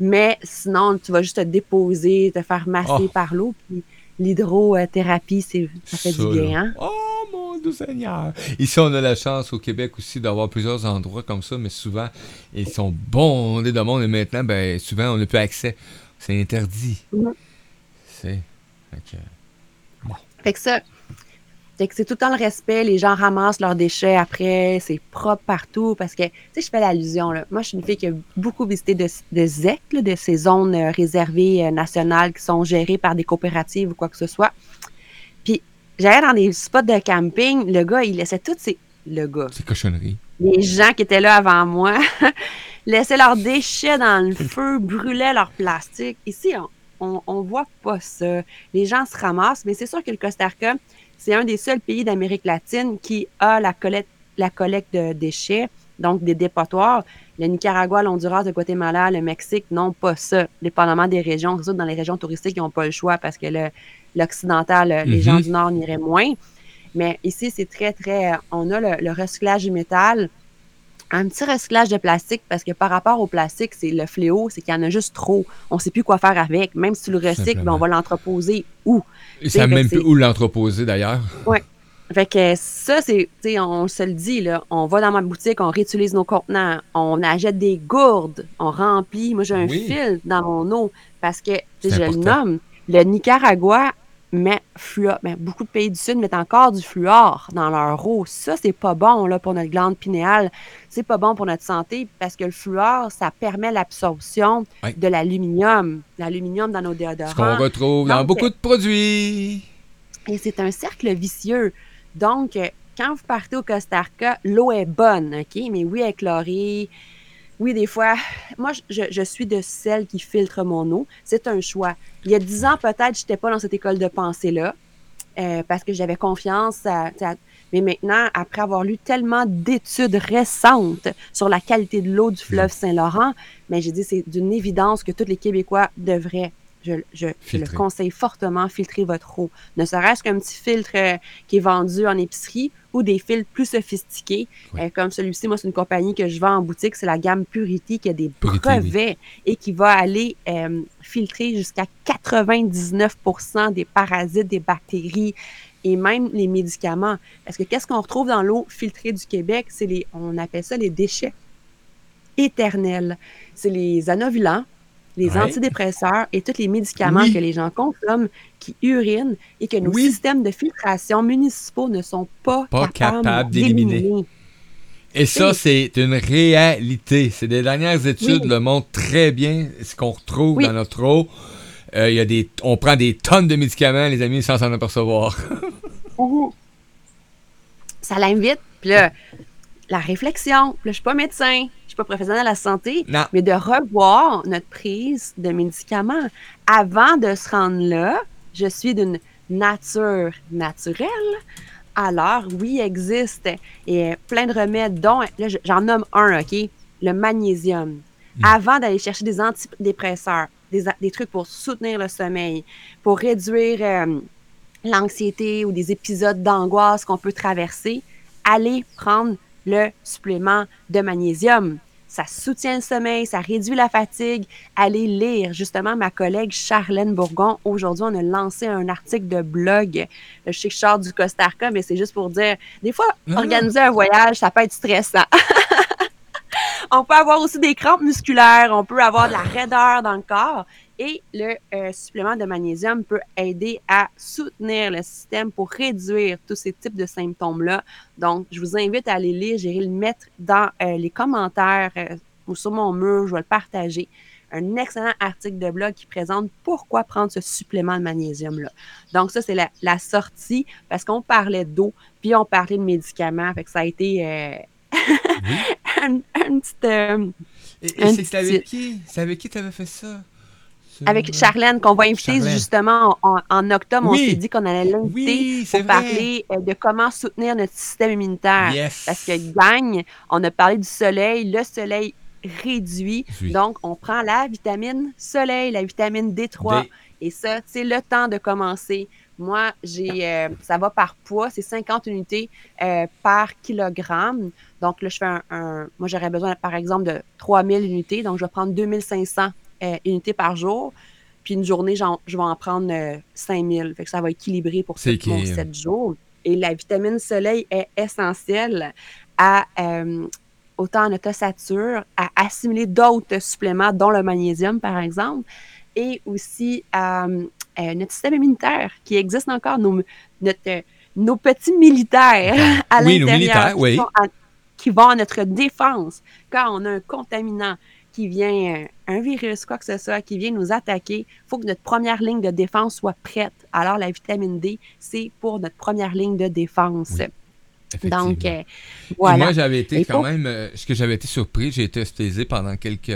Mais sinon, tu vas juste te déposer, te faire masser Oh. par l'eau. Puis l'hydrothérapie, c'est, ça fait Ça, du bien. Hein? Oh mon Dieu Seigneur! Ici, on a la chance au Québec aussi d'avoir plusieurs endroits comme ça, mais souvent, ils sont bondés de monde et maintenant, ben, souvent, on n'a plus accès. C'est interdit. C'est. fait que- Fait que ça, fait que c'est tout le temps le respect. Les gens ramassent leurs déchets après, c'est propre partout. Parce que, tu sais, je fais l'allusion, là. Moi, je suis une fille qui a beaucoup visité de, de ZEC, là, de ces zones euh, réservées euh, nationales qui sont gérées par des coopératives ou quoi que ce soit. Puis, j'allais dans des spots de camping, le gars, il laissait toutes ses. Le gars. C'est cochonnerie. Les gens qui étaient là avant moi laissaient leurs déchets dans le feu, brûlaient leur plastique. Ici, on, on, on voit pas ça. Les gens se ramassent, mais c'est sûr que le Costa Rica, c'est un des seuls pays d'Amérique latine qui a la collecte, la collecte de déchets, donc des dépotoirs. Le Nicaragua, l'Honduras, le Guatemala, le Mexique n'ont pas ça, dépendamment des régions. Dans les régions touristiques, ils n'ont pas le choix parce que le- l'occidental, euh, les Mhm. gens du Nord n'iraient moins. Mais ici, c'est très, très. On a le, le recyclage du métal, un petit recyclage de plastique parce que par rapport au plastique, c'est le fléau, c'est qu'il y en a juste trop. On ne sait plus quoi faire avec. Même si tu le recycles, ben, on va l'entreposer où? Ils savent même plus où l'entreposer d'ailleurs? Fait que ça, c'est, on se le dit, là, on va dans ma boutique, on réutilise nos contenants, on achète des gourdes, on remplit. Moi, j'ai un Oui. fil dans mon eau parce que, tu sais, C'est je le nomme, le Nicaragua met fluor, ben, beaucoup de pays du Sud mettent encore du fluor dans leur eau. Ça, c'est pas bon, là, pour notre glande pinéale. C'est pas bon pour notre santé parce que le fluor, ça permet l'absorption de l'aluminium. L'aluminium dans nos Ce qu'on déodorants. retrouve dans beaucoup de produits. Et c'est un cercle vicieux. Donc, quand vous partez au Costa Rica, l'eau est bonne, OK? Mais oui, elle est chlorée. Oui, des fois, moi, je, je suis de celles qui filtrent mon eau. C'est un choix. Il y a dix ans, peut-être, je n'étais pas dans cette école de pensée-là euh, parce que j'avais confiance. à- à- mais maintenant, après avoir lu tellement d'études récentes sur la qualité de l'eau du fleuve Saint-Laurent, mais j'ai dit c'est d'une évidence que tous les Québécois devraient, je, je- je le conseille fortement, filtrer votre eau. Ne serait-ce qu'un petit filtre euh, qui est vendu en épicerie ou des filtres plus sophistiqués, Oui. euh, comme celui-ci. Moi, c'est une compagnie que je vends en boutique. C'est la gamme Purity qui a des Purity, oui. brevets et qui va aller euh, filtrer jusqu'à 99% des parasites, des bactéries et même les médicaments. Parce que qu'est-ce qu'on retrouve dans l'eau filtrée du Québec? C'est les, on appelle ça les déchets éternels. C'est les anovulants, les Ouais. antidépresseurs et tous les médicaments Oui. que les gens consomment qui urinent et que nos Oui. systèmes de filtration municipaux ne sont pas, Pas capables, capables d'éliminer. Et ça, c'est une réalité. C'est des dernières études Oui. le montrent très bien ce qu'on retrouve dans notre eau. Euh, y a des, on prend des tonnes de médicaments, les amis, sans s'en apercevoir. Ça l'invite. Puis là, la réflexion. Puis là, je suis pas médecin, pas professionnel de la santé, Non. mais de revoir notre prise de médicaments. Avant de se rendre là, je suis d'une nature naturelle. Alors, oui, il existe et plein de remèdes, dont, là, je- j'en nomme un, OK? Le magnésium. Avant d'aller chercher des antidépresseurs, des, des trucs pour soutenir le sommeil, pour réduire euh, l'anxiété ou des épisodes d'angoisse qu'on peut traverser, allez prendre le supplément de magnésium. Ça soutient le sommeil, ça réduit la fatigue. Allez lire. Justement, ma collègue Charlène Bourgon, aujourd'hui, on a lancé un article de blog. Je sais que je sors du Costa Rica, mais c'est juste pour dire, des fois, Non, organiser un voyage, ça peut être stressant. on peut avoir aussi des crampes musculaires, on peut avoir de la raideur dans le corps. Et le euh, supplément de magnésium peut aider à soutenir le système pour réduire tous ces types de symptômes-là. Donc, je vous invite à aller lire. J'irai le mettre dans euh, les commentaires euh, ou sur mon mur. Je vais le partager. Un excellent article de blog qui présente pourquoi prendre ce supplément de magnésium-là. Donc, ça, c'est la, la sortie parce qu'on parlait d'eau, puis on parlait de médicaments. Fait que ça a été un, un petit. Et, et c'est avec qui? C'est avec qui t'avais fait ça? Avec Charlène, qu'on va inviter Charlène. justement en, en octobre. Oui. On s'est dit qu'on allait l'inviter Oui, pour vrai. parler euh, de comment soutenir notre système immunitaire. Yes. Parce que gagne, on a parlé du soleil, le soleil réduit. Oui. Donc, on prend la vitamine soleil, la vitamine D3. Des- Et ça, c'est le temps de commencer. Moi, j'ai, euh, ça va par poids, c'est 50 unités euh, par kilogramme. Donc là, je fais un, un- moi, j'aurais besoin, par exemple, de 3000 unités. Donc, je vais prendre 2500 euh, unités par jour. Puis une journée, je vais en prendre euh, 5000. Fait que ça va équilibrer pour C'est tout mon équilibre. 7 jours. Et la vitamine soleil est essentielle à euh, autant à notre ossature, à assimiler d'autres suppléments, dont le magnésium, par exemple, et aussi à euh, notre système immunitaire qui existe encore, nos, notre, euh, nos petits militaires à Oui, l'intérieur qui vont à notre défense. Quand on a un contaminant qui vient, euh, un virus, quoi que ce soit, qui vient nous attaquer, il faut que notre première ligne de défense soit prête. Alors, la vitamine D, c'est pour notre première ligne de défense. Donc, euh, Et moi, j'avais été Et quand pour- même. euh, ce que j'avais été surpris, j'ai été hospitalisé pendant quelques.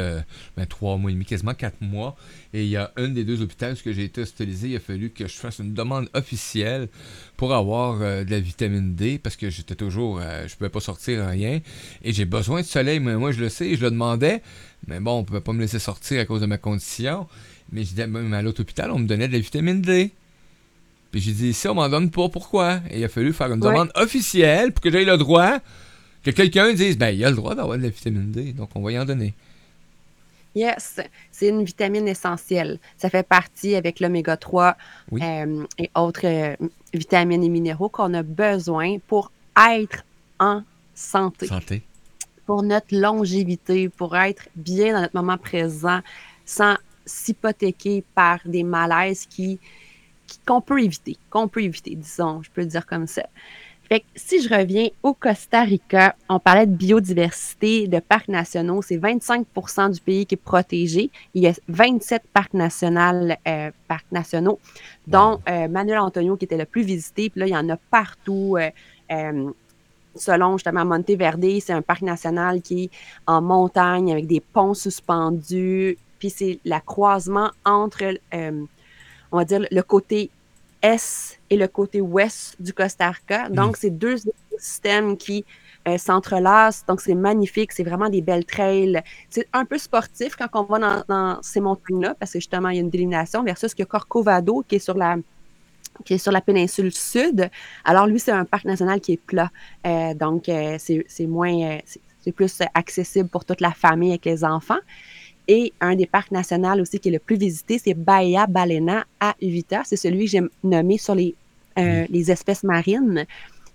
Ben, trois mois et demi, quasiment quatre mois. Et il y a un des deux hôpitaux où j'ai été hospitalisé, il a fallu que je fasse une demande officielle pour avoir euh, de la vitamine D parce que j'étais toujours. euh, je pouvais pas sortir rien. Et j'ai besoin de soleil, mais moi, je le sais, je le demandais. Mais bon, on pouvait pas me laisser sortir à cause de ma condition. Mais je disais, même à l'autre hôpital, on me donnait de la vitamine D. Puis j'ai dit, ici, on m'en donne pas, pourquoi? Et il a fallu faire une Ouais. demande officielle pour que j'aie le droit, que quelqu'un dise, ben, il a le droit d'avoir de la vitamine D, donc on va y en donner. Yes, c'est une vitamine essentielle. Ça fait partie avec l'oméga 3 Oui. euh, et autres euh, vitamines et minéraux qu'on a besoin pour être en santé, Santé. pour notre longévité, pour être bien dans notre moment présent, sans s'hypothéquer par des malaises qui- qu'on peut éviter, qu'on peut éviter, disons, je peux le dire comme ça. Fait que si je reviens au Costa Rica, on parlait de biodiversité, de parcs nationaux. C'est 25% du pays qui est protégé. Il y a 27 parcs nationaux, euh, parcs nationaux dont euh, Manuel Antonio qui était le plus visité. Puis là, il y en a partout. euh, euh, selon justement Monteverde, c'est un parc national qui est en montagne avec des ponts suspendus. Puis c'est le croisement entre, on va dire, le côté est et le côté ouest du Costa Rica. Donc, c'est deux systèmes qui euh, s'entrelacent. Donc, c'est magnifique. C'est vraiment des belles trails. C'est un peu sportif quand on va dans, dans ces montagnes-là parce que justement, il y a une délimitation versus que Corcovado qui est sur la qui est sur la péninsule sud. Alors, lui, c'est un parc national qui est plat. Euh, donc, euh, c'est moins, c'est plus accessible pour toute la famille avec les enfants. Et un des parcs nationaux aussi qui est le plus visité, c'est Bahia Balena à Uvita. C'est celui que j'ai nommé sur les, euh, les espèces marines.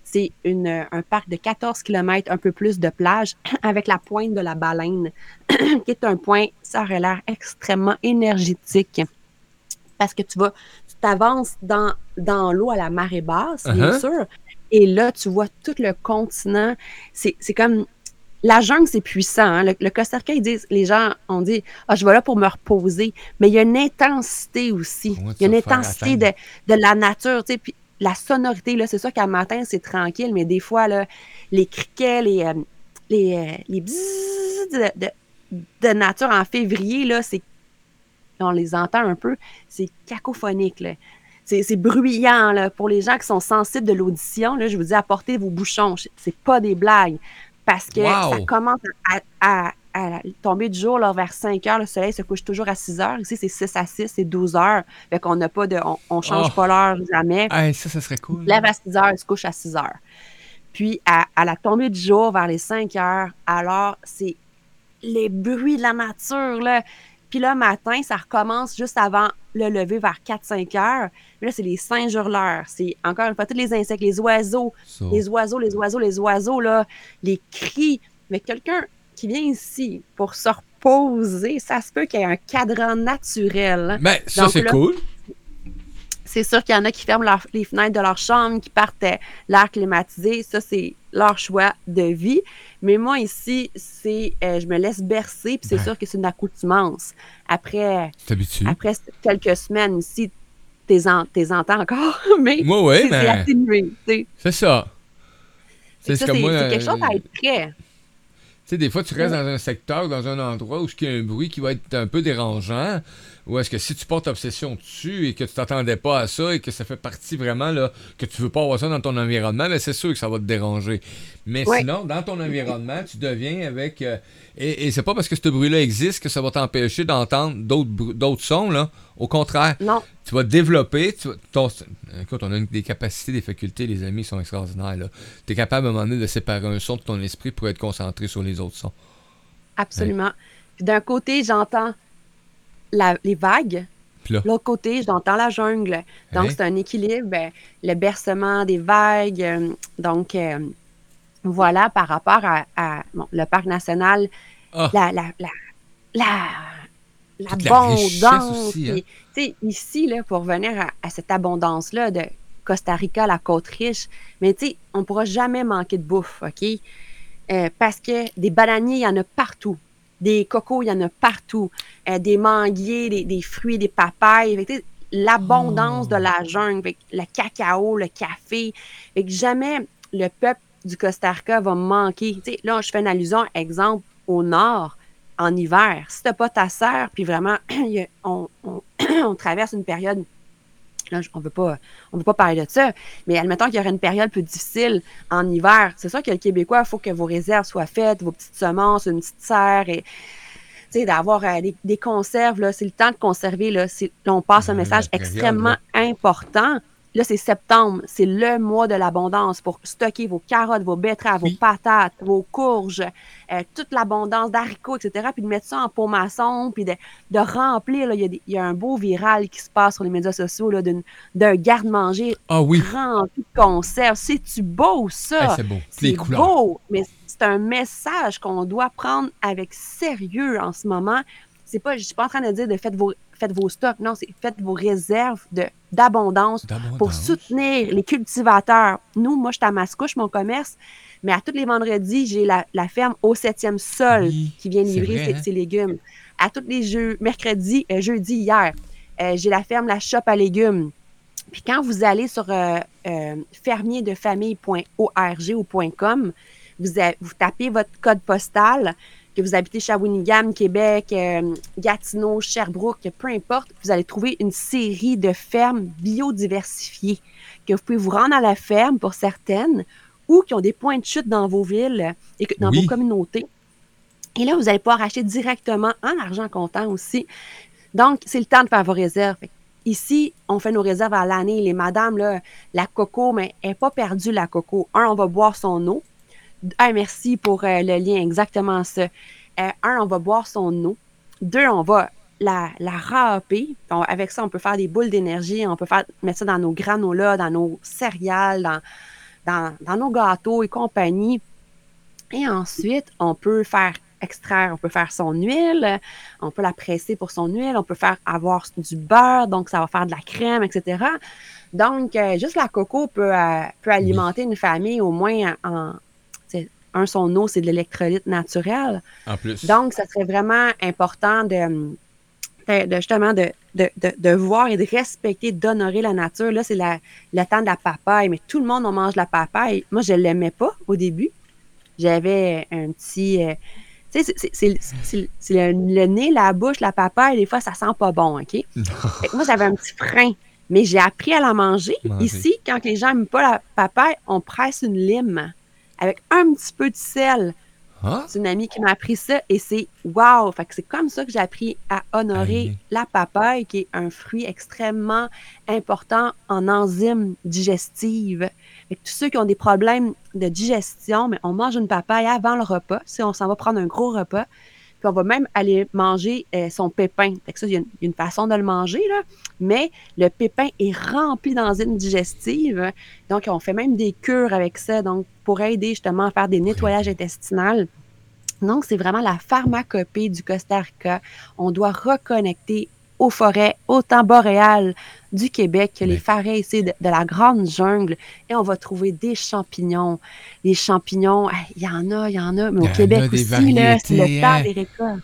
C'est un parc de 14 km, un peu plus de plage, avec la pointe de la baleine, qui est un point, ça aurait l'air extrêmement énergétique. Parce que tu vas, tu t'avances dans, dans l'eau à la marée basse, bien Uh-huh. sûr, et là, tu vois tout le continent. C'est comme la jungle, c'est puissant. hein. Le, le Costa Rica, ils disent, les gens ont dit, ah, je vais là pour me reposer. Mais il y a une intensité aussi. Il y a une intensité de, de la nature, tu sais. Puis la sonorité, là, c'est sûr qu'à matin, c'est tranquille, mais des fois, là, les criquets, les, euh, les, euh, les bzzz de, de, de nature en février, là, c'est, on les entend un peu, c'est cacophonique, là. C'est c'est bruyant, là. Pour les gens qui sont sensibles de l'audition, là, je vous dis, apportez vos bouchons. C'est pas des blagues. Parce que Wow! ça commence à, à- à tomber du jour, là, vers 5 heures. Le soleil se couche toujours à 6 heures. Ici, c'est 6 à 6, c'est 12 heures. Fait qu'on n'a pas de, on, on change Oh. pas l'heure jamais. Ah, ça, ça serait cool. Il se lève à 6 heures, il se couche à 6 heures. Puis, à, à la tombée du jour, vers les 5 heures, alors, c'est les bruits de la nature, là. Puis là, matin, ça recommence juste avant le lever vers 4-5 heures. Mais là, c'est les singes hurleurs. C'est encore une fois tous les insectes, les oiseaux, les oiseaux, les oiseaux, les oiseaux, là, les cris. Mais quelqu'un qui vient ici pour se reposer, ça se peut qu'il y ait un cadran naturel. hein. Ben, ça, c'est cool. C'est sûr qu'il y en a qui ferment leur- les fenêtres de leur chambre, qui partent euh, l'air climatisé. Ça, c'est leur choix de vie. Mais moi, ici, c'est euh, je me laisse bercer, puis c'est Ouais. sûr que c'est une accoutumance. Après, après quelques semaines ici, t'es en, t'es entends encore, mais Moi, ouais, c'est atténué. sais. c'est ça. C'est quelque chose à être prêt. Tu sais, des fois, tu restes dans un secteur, dans un endroit où il y a un bruit qui va être un peu dérangeant, ou est-ce que si tu portes obsession dessus et que tu t'attendais pas à ça et que ça fait partie vraiment, là, que tu veux pas avoir ça dans ton environnement, mais c'est sûr que ça va te déranger. Mais Ouais. sinon, dans ton environnement, tu deviens avec... euh, et et c'est pas parce que ce bruit-là existe que ça va t'empêcher d'entendre d'autres sons, là. Au contraire, Non, tu vas développer. Tu vas- ton- écoute, on a une- des capacités, des facultés, les amis sont extraordinaires. Tu es capable à un moment donné de séparer un son de ton esprit pour être concentré sur les autres sons. absolument. Puis d'un côté, j'entends la- les vagues. L'autre côté, j'entends la jungle. Donc, Hein? c'est un équilibre, ben, le bercement des vagues. euh, donc, euh, voilà, par rapport à, à, bon, le parc national, Ah. la, la, la, la, la l'abondance. aussi, hein. puis, Tu sais, ici, là, pour revenir à, à cette abondance-là de Costa Rica, la côte riche, mais tu sais, on ne pourra jamais manquer de bouffe, OK? Euh, parce que des bananiers, il y en a partout. Des cocos, il y en a partout. Euh, des manguiers, des, des fruits, des papayes. Fait que, tu sais, L'abondance Oh. de la jungle, fait que le cacao, le café. Fait que jamais le peuple du Costa Rica va manquer. Tu sais, là, je fais une allusion, exemple, au nord, en hiver. Si t'as pas ta serre, puis vraiment, on, on- on traverse une période Là, on pas, on veut pas parler de ça, mais admettons qu'il y aurait une période plus difficile en hiver. C'est sûr que le Québécois, il faut que vos réserves soient faites, vos petites semences, une petite serre et d'avoir euh, des, des conserves, c'est le temps de conserver. Là, on passe un Ouais, message extrêmement important. Là, c'est septembre, c'est le mois de l'abondance pour stocker vos carottes, vos betteraves, Oui. vos patates, vos courges, euh, toute l'abondance d'haricots, etc. Puis de mettre ça en pot maçon, puis de, de remplir. là, Il y, a des- il y a un beau viral qui se passe sur les médias sociaux là, d'une- d'un garde-manger Ah oui, rempli de conserves. C'est-tu beau, ça? Ah, c'est beau. Les C'est couleurs. beau, mais c'est un message qu'on doit prendre avec sérieux en ce moment. C'est pas, je suis pas en train de dire de faites vos, faites vos stocks, non, c'est faites vos réserves de, d'abondance pour soutenir les cultivateurs. Nous, moi, je suis à Mascouche, mon commerce, mais à tous les vendredis, j'ai la, la ferme au septième sol Oui, qui vient livrer vrai, ses, hein? ses légumes. À tous les jeux, mercredi, euh, jeudi, hier, euh, j'ai la ferme La Shop à légumes. Puis quand vous allez sur euh, fermierdefamille.org ou .com, vous, vous tapez votre code postal, que vous habitez Shawinigan, Québec, euh, Gatineau, Sherbrooke, peu importe, vous allez trouver une série de fermes biodiversifiées que vous pouvez vous rendre à la ferme pour certaines ou qui ont des points de chute dans vos villes et que- dans Oui. vos communautés. Et là, vous allez pouvoir acheter directement en argent comptant aussi. Donc, c'est le temps de faire vos réserves. Ici, on fait nos réserves à l'année. Les madames, là, la coco, mais elle n'est pas perdue, la coco. Un, on va boire son eau. Ah, merci pour euh, le lien, exactement ça. Euh, un, on va boire son eau. Deux, on va la, la râper. On- avec ça, on peut faire des boules d'énergie. On peut faire, mettre ça dans nos granolas, dans nos céréales, dans, dans, dans nos gâteaux et compagnie. Et ensuite, on peut faire extraire, on peut faire son huile, on peut la presser pour son huile, on peut faire avoir du beurre, donc ça va faire de la crème, etc. Donc, euh, juste la coco peut, peut alimenter une famille au moins en. Un, son eau, c'est de l'électrolyte naturel. En plus. Donc, ça serait vraiment important de, de- de justement de, de, de, de voir et de respecter, d'honorer la nature. Là, c'est la- le temps de la papaye, mais tout le monde en mange la papaye. Moi, je ne l'aimais pas au début. J'avais un petit. euh, tu sais, c'est- c'est c'est- c'est le, le nez, la bouche, la papaye, des fois, ça sent pas bon, OK? Fait que moi, j'avais un petit frein, mais j'ai appris à la manger. Manger. Ici, quand les gens n'aiment pas la papaye, on presse une lime avec un petit peu de sel. Ah, C'est une amie qui m'a appris ça et c'est wow! Fait que c'est comme ça que j'ai appris à honorer Aïe. la papaye, qui est un fruit extrêmement important en enzymes digestives. Fait que tous ceux qui ont des problèmes de digestion, mais on mange une papaye avant le repas, si on s'en va prendre un gros repas, puis on va même aller manger euh, son pépin. Fait que ça, il y, a une- façon de le manger, là. Mais le pépin est rempli d'enzymes digestives. Donc, on fait même des cures avec ça, donc pour aider justement à faire des nettoyages intestinaux. Donc, c'est vraiment la pharmacopée du Costa Rica. On doit reconnecter aux forêts, autant boréales du Québec que les forêts ici de, de la grande jungle. Et on va trouver des champignons. Les champignons, il y en a, il y en a, mais au Québec aussi, là, c'est le temps hein. des récoltes.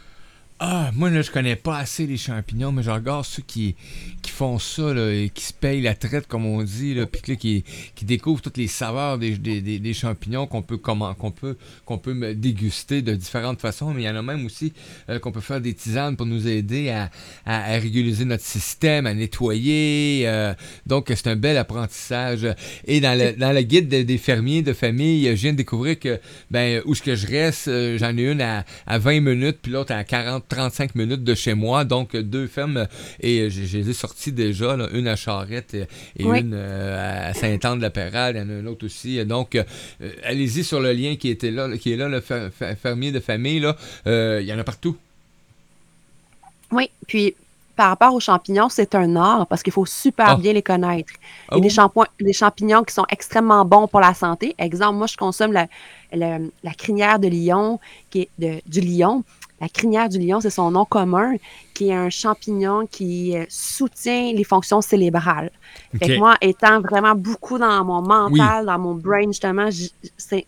Ah, moi, là, je connais pas assez les champignons, mais je regarde ceux qui, qui font ça, là, et qui se payent la traite, comme on dit, là, puis qui, qui découvrent toutes les saveurs des, des, des- champignons qu'on peut, comment, qu'on peut, qu'on peut déguster de différentes façons, mais il y en a même aussi euh, qu'on peut faire des tisanes pour nous aider à, à, régulariser notre système, à nettoyer. euh, donc, c'est un bel apprentissage. Et dans le, dans le guide de- des fermiers de famille, je viens de découvrir que, ben, où est-ce que je reste, euh, j'en ai une à, à 20 minutes, puis l'autre à 40, 35 minutes de chez moi. Donc, euh, deux fermes, euh, et euh, je je les ai sorties déjà, là, une à Charette et, et Oui. une euh, à Saint-Anne-de-la-Pérade. Il y en a une autre aussi. Donc, euh, euh, allez-y sur le lien qui, était là, qui est là, le fer- fer- fermier de famille. Là. Euh, il y en a partout. Oui, puis par rapport aux champignons, c'est un art parce qu'il faut super Ah. bien les connaître. Il y Ah a des, oui? champo- des champignons qui sont extrêmement bons pour la santé. Exemple, moi, je consomme la, la- la crinière de lion, qui est de- du lion. La crinière du lion, c'est son nom commun, qui est un champignon qui euh, soutient les fonctions cérébrales. Fait que Ok. moi, étant vraiment beaucoup dans mon mental, dans mon brain, justement, je,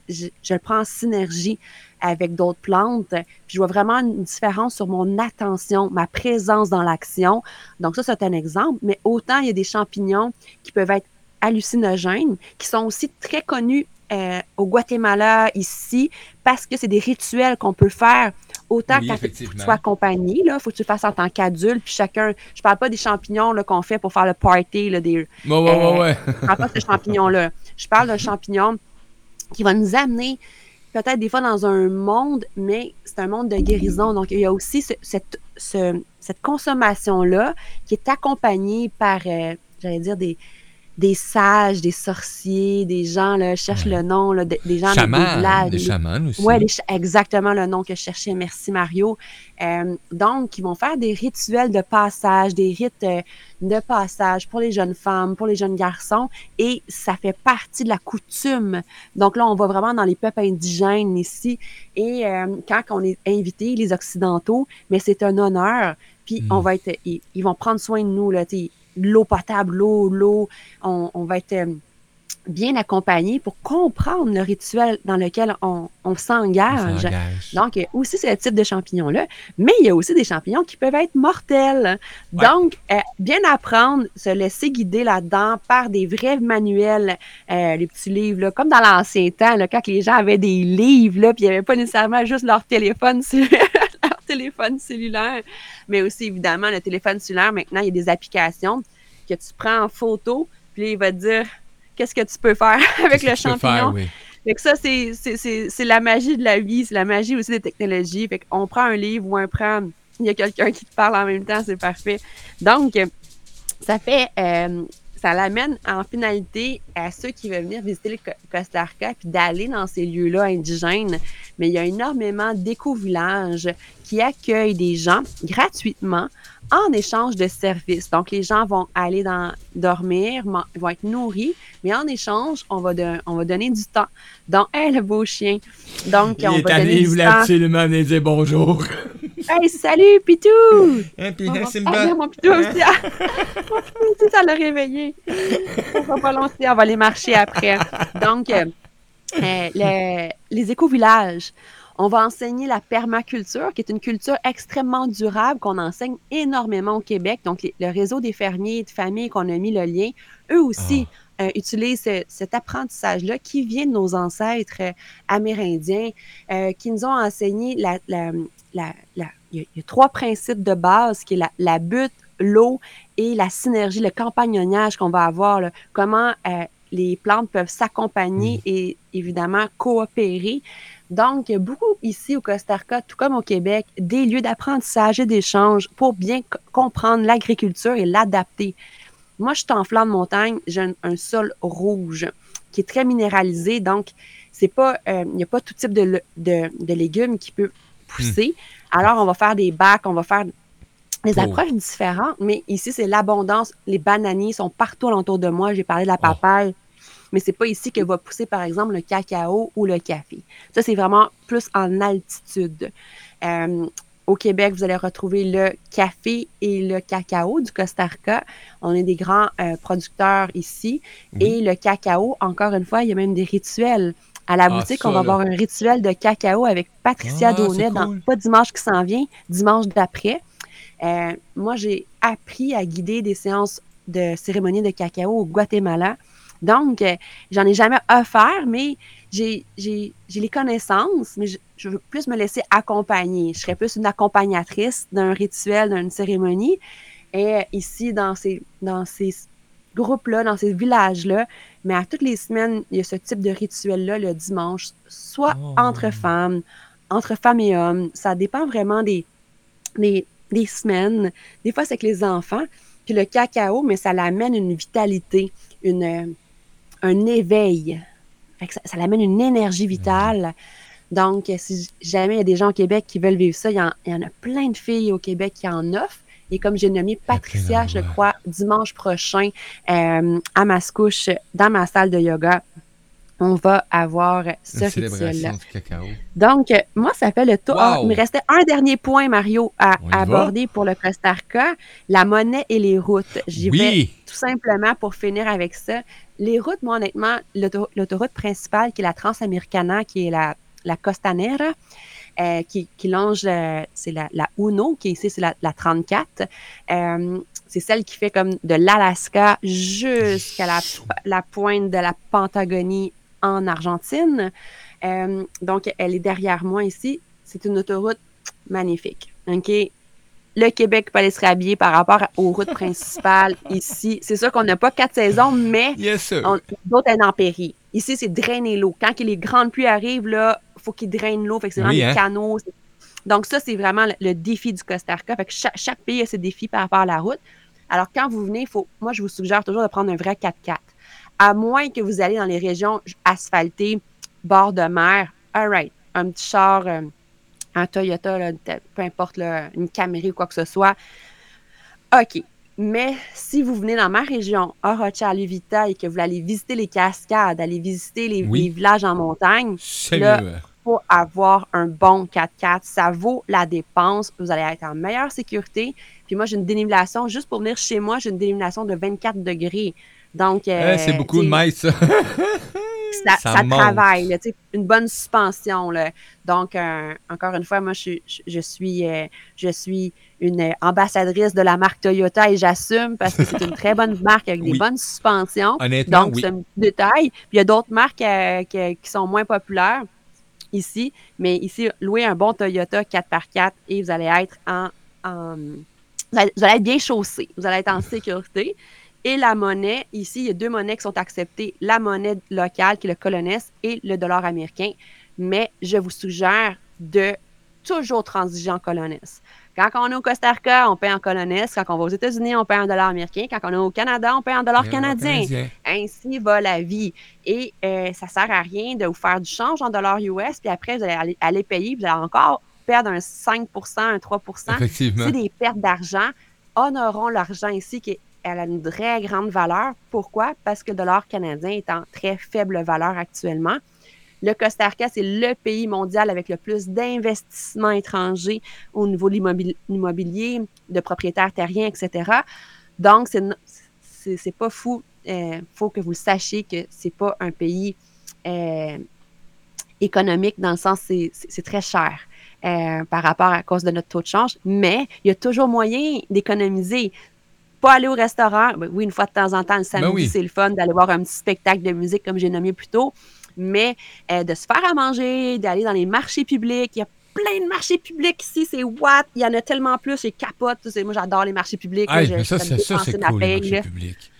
je- je le prends en synergie avec d'autres plantes. Puis je vois vraiment une différence sur mon attention, ma présence dans l'action. Donc ça, c'est un exemple. Mais autant il y a des champignons qui peuvent être hallucinogènes, qui sont aussi très connus euh, au Guatemala, ici, parce que c'est des rituels qu'on peut faire autant Oui, effectivement. tu sois accompagné. Il faut que tu le fasses en tant qu'adulte. Puis chacun, je parle pas des champignons qu'on fait pour faire le party, là, des, ouais, Euh, ouais. je parle pas de ce champignon-là. Je parle d'un champignon qui va nous amener peut-être des fois dans un monde, mais c'est un monde de guérison. Donc, il y a aussi ce- cette, ce- cette consommation-là qui est accompagnée par, euh, j'allais dire, des, des sages, des sorciers, des gens, là, je cherche Ouais. le nom, là, de- des gens des- des Chaman, villages, des chamans aussi. oui, exactement le nom que je cherchais. Merci Mario. Euh, donc, ils vont faire des rituels de passage, des rites euh, de passage pour les jeunes femmes, pour les jeunes garçons, et ça fait partie de la coutume. Donc là, on va vraiment dans les peuples indigènes ici. Et euh, quand on est invité, les Occidentaux, mais c'est un honneur. Puis on va être, ils, ils vont prendre soin de nous là, tu l'eau potable, l'eau, l'eau. On, on va être euh, bien accompagné pour comprendre le rituel dans lequel on, s'engage. Donc, aussi, c'est le type de champignons-là. Mais il y a aussi des champignons qui peuvent être mortels. Ouais. Donc, euh, bien apprendre, se laisser guider là-dedans par des vrais manuels, euh, les petits livres, là, comme dans l'ancien temps, là, quand les gens avaient des livres, là, puis il n'y avait pas nécessairement juste leur téléphone, téléphone cellulaire, mais aussi, évidemment, le téléphone cellulaire. Maintenant, il y a des applications que tu prends en photo, puis là, il va te dire qu'est-ce que tu peux faire avec le champignon. faire, oui. Fait que ça, c'est- la magie de la vie, c'est la magie aussi des technologies. Fait qu'on prend un livre ou un prend, il y a quelqu'un qui te parle en même temps, c'est parfait. Donc, ça fait, euh, ça l'amène en finalité à ceux qui veulent venir visiter le Co- Costa Rica puis d'aller dans ces lieux-là indigènes. Mais il y a énormément d'éco-villages qui accueillent des gens gratuitement en échange de services. Donc, les gens vont aller dans, dormir, vont être nourris, mais en échange, on va, don- on va donner du temps. Donc, hey, le beau chien. Donc, Il on est va donner il du temps. absolument venir dire bonjour. Hey, salut, Pitou! Hein, puis, hein, mon- Simba? ah, mon Pitou aussi. Ah, mon Pitou aussi, ça l'a réveillé. Ça va pas long, on va aller marcher après. Donc, euh, euh, le- les éco-villages. On va enseigner la permaculture, qui est une culture extrêmement durable qu'on enseigne énormément au Québec. Donc, les- le réseau des fermiers et de familles qu'on a mis le lien, eux aussi euh, utilisent ce- cet apprentissage-là qui vient de nos ancêtres euh, amérindiens, euh, qui nous ont enseigné la, la- la- la- il y, a- il y a trois principes de base, qui est la, la butte, l'eau et la synergie, le campagnonnage qu'on va avoir, là. comment euh, les plantes peuvent s'accompagner et évidemment coopérer. Donc, il y a beaucoup ici au Costa Rica, tout comme au Québec, des lieux d'apprentissage et d'échange pour bien co- comprendre l'agriculture et l'adapter. Moi, je suis en flanc de montagne, j'ai un, un sol rouge qui est très minéralisé, donc c'est pas, euh, il n'y a pas tout type de, le- de, de légumes qui peut pousser. Alors, on va faire des bacs, on va faire des Oh. approches différentes, mais ici, c'est l'abondance. Les bananiers sont partout alentour de moi. J'ai parlé de la papaye, mais c'est pas ici que va pousser, par exemple, le cacao ou le café. Ça, c'est vraiment plus en altitude. Euh, au Québec, vous allez retrouver le café et le cacao du Costa Rica. On est des grands euh, producteurs ici. Oui. Et le cacao, encore une fois, il y a même des rituels. À la Ah, boutique, ça, on va là. avoir un rituel de cacao avec Patricia Ah, Daunet, dans, pas dimanche qui s'en vient, dimanche d'après. Euh, moi, j'ai appris à guider des séances de cérémonie de cacao au Guatemala. Donc, euh, j'en ai jamais offert, mais j'ai les connaissances, mais je, je veux plus me laisser accompagner. Je serais plus une accompagnatrice d'un rituel, d'une cérémonie. Et euh, ici, dans ces, dans ces groupes-là, dans ces villages-là, mais à toutes les semaines, il y a ce type de rituel-là le dimanche, soit Oh. entre femmes, entre femmes et hommes. Ça dépend vraiment des, des, des semaines. Des fois, c'est avec les enfants. Puis le cacao, mais ça l'amène une vitalité, une, euh, un éveil. Fait que ça, ça l'amène une énergie vitale. Donc, si jamais il y a des gens au Québec qui veulent vivre ça, il y en, il y en a plein de filles au Québec qui en offrent. Et comme j'ai nommé Patricia, je crois, dimanche prochain, euh, à Mascouche, dans ma salle de yoga, on va avoir ce rituel-là. Donc, moi, ça fait le tour. Ah, il me restait un dernier point, Mario, à, aborder pour le Costa Rica, la monnaie et les routes. J'y vais tout simplement pour finir avec ça. Les routes, moi, honnêtement, l'auto- l'autoroute principale, qui est la Transamericana, qui est la, la Costanera, euh, qui, qui longe, euh, c'est la, la Uno, qui est ici, c'est la, la 34. Euh, c'est celle qui fait comme de l'Alaska jusqu'à la, la pointe de la Pentagonie en Argentine. Euh, donc, elle est derrière moi ici. C'est une autoroute magnifique. OK? Le Québec peut aller se rhabiller par rapport aux routes principales ici. C'est sûr qu'on n'a pas quatre saisons, mais Yes, d'autres en péri. Ici, c'est drainer l'eau. Quand les grandes pluies arrivent, là, faut qu'ils drainent l'eau. Fait que c'est vraiment Oui, des hein? canaux. Donc, ça, c'est vraiment le, le défi du Costa Rica. Fait que chaque, chaque pays a ses défis par rapport à la route. Alors, quand vous venez, faut, moi, je vous suggère toujours de prendre un vrai 4x4. À moins que vous allez dans les régions asphaltées, bord de mer, all right, un petit char, euh, un Toyota, là, peu importe, là, une Camry ou quoi que ce soit. OK. Mais si vous venez dans ma région, Orocha, Luvita, et que vous aller visiter les cascades, aller visiter les, Oui. les villages en montagne, là, mieux. hein. faut avoir un bon 4x4. Ça vaut la dépense. Vous allez être en meilleure sécurité. Puis moi, j'ai une dénivellation, juste pour venir chez moi, j'ai une dénivellation de 24 degrés. Donc, euh, Eh, c'est beaucoup de mètres, ça. ça, Ça ça travaille, là, tu sais, une bonne suspension. Là. Donc, euh, encore une fois, moi, je, suis- je, je suis, euh, je suis une euh, ambassadrice de la marque Toyota et j'assume parce que c'est une très bonne marque avec Oui. des bonnes suspensions. Honnêtement, Donc, oui. c'est un petit détail. Puis, il y a d'autres marques euh, qui sont moins populaires ici. Mais ici, louez un bon Toyota 4x4 et vous allez être en. en- vous allez être bien chaussé. Vous allez être en sécurité. Et la monnaie, ici, il y a deux monnaies qui sont acceptées la monnaie locale, qui est le colones, et le dollar américain. Mais je vous suggère de toujours transiger en colones. Quand on est au Costa Rica, on paye en colones. Quand on va aux États-Unis, on paye en dollar américain. Quand on est au Canada, on paye en dollar canadien. Canadien. Ainsi va la vie. Et euh, ça sert à rien de vous faire du change en dollars US, puis après, vous allez aller, aller payer, puis vous allez encore perdre un 5% un 3% Effectivement. C'est des pertes d'argent. Honorons l'argent ici qui elle a une très grande valeur. Pourquoi? Parce que le dollar canadien est en très faible valeur actuellement. Le Costa Rica, c'est le pays mondial avec le plus d'investissements étrangers au niveau de l'immobil- l'immobilier, de propriétaires terriens, etc. Donc, c'est pas fou. Il faut que vous sachiez que c'est pas un pays euh, économique dans le sens c'est très cher euh, par rapport à cause de notre taux de change, mais il y a toujours moyen d'économiser. Pas aller au restaurant, ben oui, une fois de temps en temps, le samedi, oui. c'est le fun d'aller voir un petit spectacle de musique comme j'ai nommé plus tôt, mais euh, de se faire à manger, d'aller dans les marchés publics. Il y a plein de marchés publics ici, c'est what? Il y en a tellement plus, j'ai capote. Moi, j'adore les marchés publics. Ah, je- ça, c'est c'est cool, les marchés publics.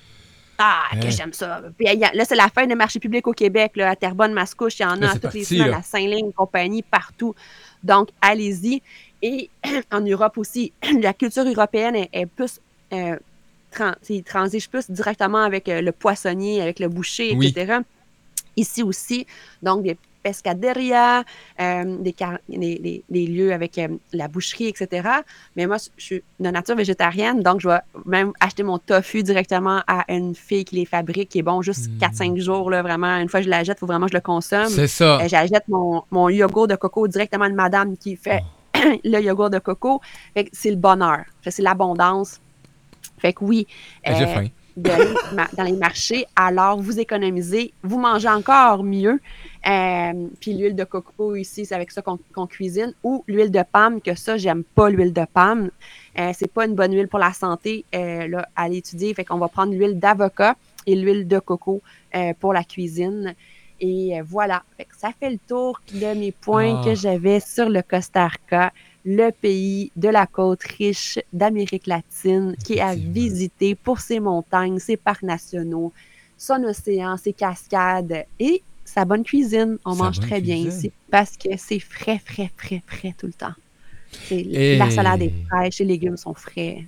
Ah, Hein? que j'aime ça. Puis, là, c'est la fin des marchés publics au Québec. Là, à Terrebonne, Mascouche, il y en Là, a c'est toutes les semaines, là. à Saint-Ligne, compagnie, partout. Donc, allez-y. Et en Europe aussi, la culture européenne est, est plus. Euh, tran- il transige plus directement avec euh, le poissonnier, avec le boucher, Oui. etc. Ici aussi, donc des pescaderias, euh, des, car- des- des- des lieux avec euh, la boucherie, etc. Mais moi, je suis de nature végétarienne, donc je vais même acheter mon tofu directement à une fille qui les fabrique, qui est bon juste Mm. 4-5 jours, là, vraiment. Une fois que je la jette, il faut vraiment que je le consomme. C'est ça. Euh, J'achète mon, mon yogourt de coco directement de madame qui fait Oh. le yogourt de coco. C'est le bonheur. C'est l'abondance. Fait que oui, J'ai euh, faim. dans les marchés, alors vous économisez, vous mangez encore mieux. Euh, puis l'huile de coco ici, c'est avec ça qu'on cuisine. Ou l'huile de palme, que ça, j'aime pas l'huile de palme. Euh, c'est pas une bonne huile pour la santé euh, là, à l'étudier. Fait qu'on va prendre l'huile d'avocat et l'huile de coco pour la cuisine. Et voilà. Fait que ça fait le tour de mes points Ah. que j'avais sur le Costa Rica, le pays de la côte riche d'Amérique latine qui est à visiter pour ses montagnes, ses parcs nationaux, son océan, ses cascades et sa bonne cuisine. On Sa mange très bien ici parce que c'est frais, frais, frais, frais tout le temps. Et- La salade est fraîche, les légumes sont frais.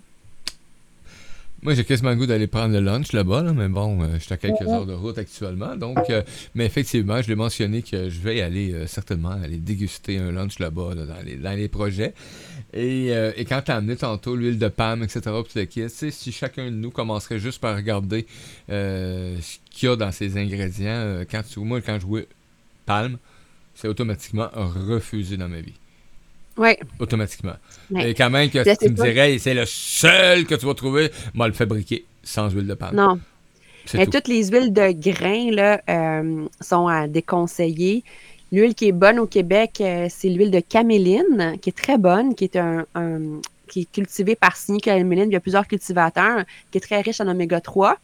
Moi, j'ai quasiment le goût d'aller prendre le lunch là-bas, là, mais bon, euh, je suis à quelques heures de route actuellement. Donc, euh, mais effectivement, je l'ai mentionné que je vais aller euh, certainement aller déguster un lunch là-bas là, dans, les, dans les projets. Et, et quand tu as amené tantôt l'huile de palme, etc., puis tout le kit, tu sais, si chacun de nous commencerait juste par regarder ce qu'il y a dans ces ingrédients, quand tu, moi, quand je vois palme, c'est automatiquement refusé dans ma vie. Oui. Automatiquement. Ouais. Et quand même que tu me dirais, c'est le seul que tu vas trouver, moi le fabriquer sans huile de palme. Non. C'est Mais tout. toutes les huiles de grains là, euh, sont à déconseiller. L'huile qui est bonne au Québec, euh, c'est l'huile de caméline, qui est très bonne, qui est un, un- qui est cultivée par Signy Caméline. Il y a plusieurs cultivateurs, qui est très riche en oméga 3.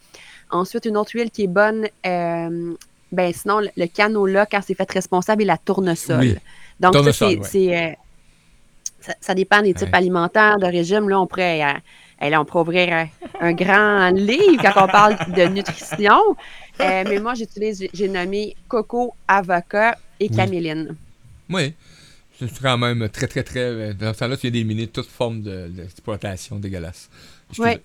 Ensuite, une autre huile qui est bonne, euh, ben sinon, le, le canola, quand c'est fait responsable, est la tournesol. Oui. Donc, ça, Tournesol, c'est, ouais. Euh, ça, ça dépend des types Ouais. alimentaires, de régime. Là, on pourrait, euh, eh, là, on pourrait ouvrir un, un grand livre quand on parle de nutrition. Euh, mais moi, j'utilise, j'ai- nommé coco, avocat et Oui. caméline. Oui. C'est quand même très, très, très. euh, Dans ce temps-là, tu viens d'éliminer toute forme de- d'exploitation dégueulasse. Oui.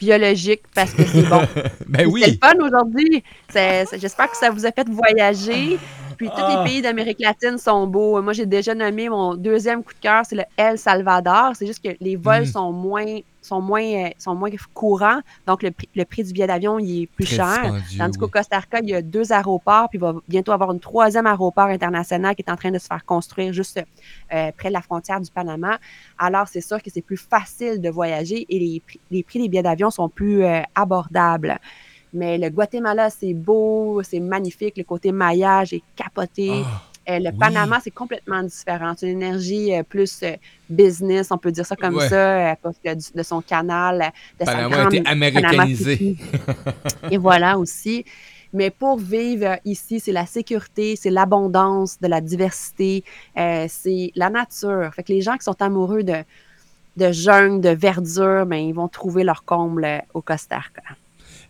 Biologique parce que c'est bon. Ben C'est le oui. fun aujourd'hui. J'espère que ça vous a fait voyager. Puis tous Ah. les pays d'Amérique latine sont beaux. Moi, j'ai déjà nommé mon deuxième coup de cœur, c'est le El Salvador. C'est juste que les vols Mm. sont moins sont moins euh, sont moins courants, donc le prix, le prix du billet d'avion il est plus Très cher. Tandis qu'au. Costa Rica, il y a deux aéroports, puis il va bientôt avoir un troisième aéroport international qui est en train de se faire construire juste euh, près de la frontière du Panama. Alors, c'est sûr que c'est plus facile de voyager et les, prix- les prix des billets d'avion sont plus euh, abordables. Mais le Guatemala, c'est beau, c'est magnifique. Le côté maillage est capoté. Ah, Euh, le oui. Panama, c'est complètement différent. C'est une énergie euh, plus euh, business, on peut dire ça comme Ouais. ça, à cause de, de son canal, de sa Panama a grande été Panama américanisé. Et voilà aussi. Mais pour vivre ici, c'est la sécurité, c'est l'abondance, de la diversité, c'est la nature. Fait que les gens qui sont amoureux de, de jungle, de verdure, ben, ils vont trouver leur comble au Costa Rica.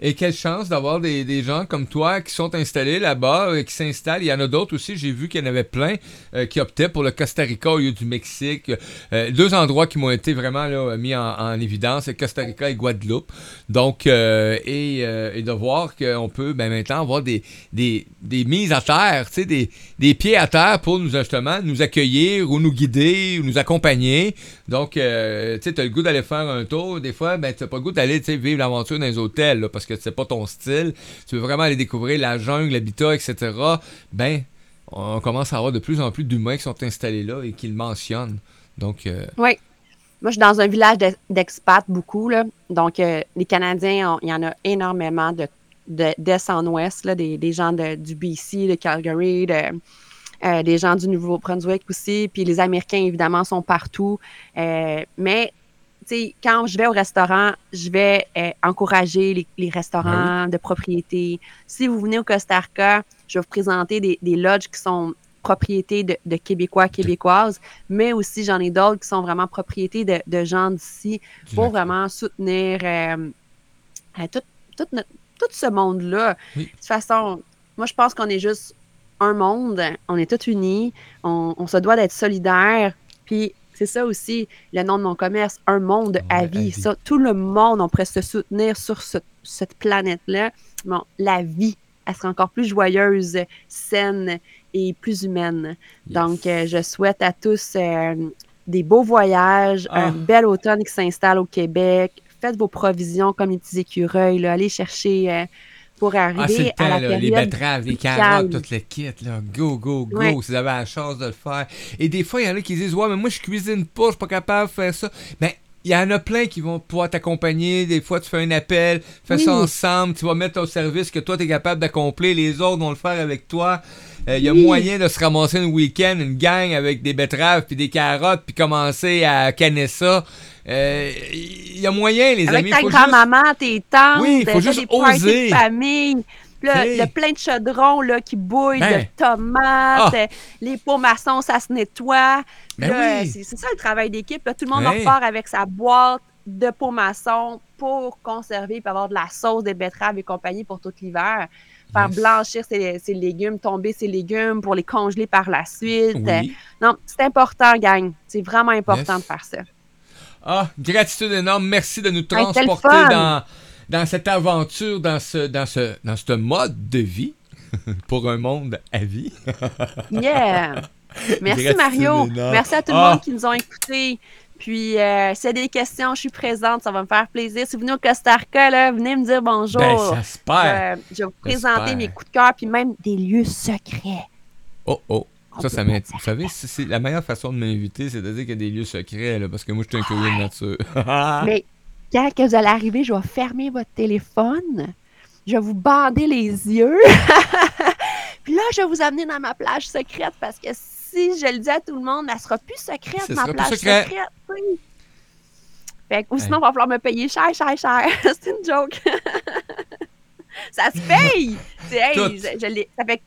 Et quelle chance d'avoir des, gens comme toi qui sont installés là-bas, euh, qui s'installent. Il y en a d'autres aussi, j'ai vu qu'il y en avait plein euh, qui optaient pour le Costa Rica au lieu du Mexique. Euh, deux endroits qui m'ont été vraiment mis en, en évidence, Costa Rica et Guadeloupe. Donc, et, et de voir qu'on peut ben, maintenant avoir des, mises à terre, des, des pieds à terre pour nous justement nous accueillir ou nous guider ou nous accompagner. Donc, euh, tu sais, le goût d'aller faire un tour. Des fois, ben, t'as pas le goût d'aller, vivre l'aventure dans les hôtels, parce que c'est pas ton style. Tu veux vraiment aller découvrir la jungle, l'habitat, etc. Ben, on commence à avoir de plus en plus d'humains qui sont installés là et qui le mentionnent. Donc, euh, Oui. Moi, je suis dans un village d'ex- d'expats beaucoup. Là. Donc, euh, les Canadiens, il y en a énormément de, de- d'est en ouest, là, des, des gens de- du BC, de Calgary, de, euh, des gens du Nouveau-Brunswick aussi. Puis les Américains, évidemment, sont partout. Euh, mais, tu sais, quand je vais au restaurant, je vais euh, encourager les, les restaurants de propriété. Si vous venez au Costa Rica, je vais vous présenter des, des lodges qui sont propriétés de, de Québécois, Québécoises, mais aussi j'en ai d'autres qui sont vraiment propriétés de, de gens d'ici pour vraiment soutenir euh, tout, tout, notre- tout ce monde-là. Oui. De toute façon, moi, je pense qu'on est juste un monde, on est tous unis, on, on se doit d'être solidaires, puis c'est ça aussi le nom de mon commerce, un monde à Ouais, à vie. vie. Ça, tout le monde, on pourrait se soutenir sur ce- cette planète-là. Bon, la vie, elle sera encore plus joyeuse, saine et plus humaine. Yes. Donc, euh, je souhaite à tous euh, des beaux voyages, Ah. un bel automne qui s'installe au Québec. Faites vos provisions comme les petits écureuils. Là. Allez chercher euh, pour Ah, c'est le arriver temps, à la là, les betteraves, les carottes, tout le kit, là. Go, go, go, Ouais. si vous avez la chance de le faire. Et des fois, il y en a qui disent Ouais, mais moi, je cuisine pas, je suis pas capable de faire ça. Ben, il y en a plein qui vont pouvoir t'accompagner. Des fois, tu fais un appel, fais ça ensemble, tu vas mettre au service que toi, tu es capable d'accomplir. Les autres vont le faire avec toi. Euh, Il y a Oui. moyen de se ramasser un week-end, une gang avec des betteraves puis des carottes, puis commencer à canner ça. Euh, Il y a moyen, les Avec amis. ta faut juste- grand-maman, tes tantes, Oui, faut fais juste des oser. de famille. Là, a plein de chaudrons là, qui bouillent, Ben. de tomates, euh, les pots maçons, ça se nettoie. Ben oui. c'est, ça le travail d'équipe. Tout le monde Ouais. repart avec sa boîte de pots maçons pour conserver et avoir de la sauce, des betteraves et compagnie pour tout l'hiver. Faire Yes. blanchir ses, ses légumes, tomber ses légumes pour les congeler par la suite. Oui. Non, c'est important, gang. C'est vraiment important Yes. de faire ça. Ah, gratitude énorme. Merci de nous transporter dans, dans cette aventure, dans ce, dans ce, dans ce mode de vie pour un monde à vie. Yeah! Merci Gratitude Mario. énorme. Merci à tout le Ah. monde qui nous ont écoutés. Puis, euh, s'il y a des questions, je suis présente. Ça va me faire plaisir. Si vous venez au Costa Rica, là, venez me dire bonjour. Ben, perd. Euh, je vais vous présenter J'espère. mes coups de cœur, puis même des lieux secrets. Oh, oh. Ça, ça On peut m'int- pas dire. Vous savez, c'est la meilleure façon de m'inviter, c'est de dire qu'il y a des lieux secrets, là, parce que moi, je suis un curieux de nature. Mais quand que vous allez arriver, je vais fermer votre téléphone. Je vais vous bander les yeux. puis là, je vais vous amener dans ma plage secrète parce que si je le dis à tout le monde, elle sera plus secrète, ma sera plus plage secret. secrète. oui. Fait que, ou sinon, il va falloir me payer cher, cher, cher. C'est une joke. Ça se paye! Hey, je- je ça fait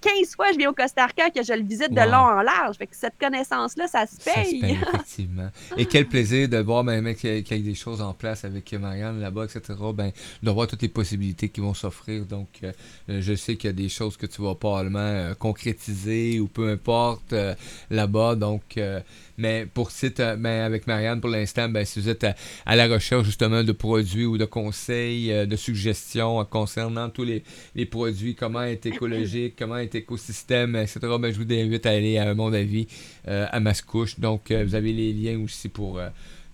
15 fois je viens au Costa Rica que je le visite de Wow. long en large. Fait que cette connaissance-là, ça se Ça se paye. paye, effectivement. Et quel plaisir de voir ben, mec, qu'il y a des choses en place avec Marianne là-bas, etc. Ben, de voir toutes les possibilités qui vont s'offrir. Donc, euh, euh, je sais qu'il y a des choses que tu vas probablement euh, concrétiser ou peu importe euh, là-bas. Donc, mais pour site, ben, avec Marianne, pour l'instant, ben, si vous êtes à, à la recherche justement de produits ou de conseils, de suggestions concernant tous les, les produits, comment être écologique, comment être écosystème, etc., ben, je vous invite à aller à mon avis euh, à Mascouche. Donc, euh, vous avez les liens aussi pour euh,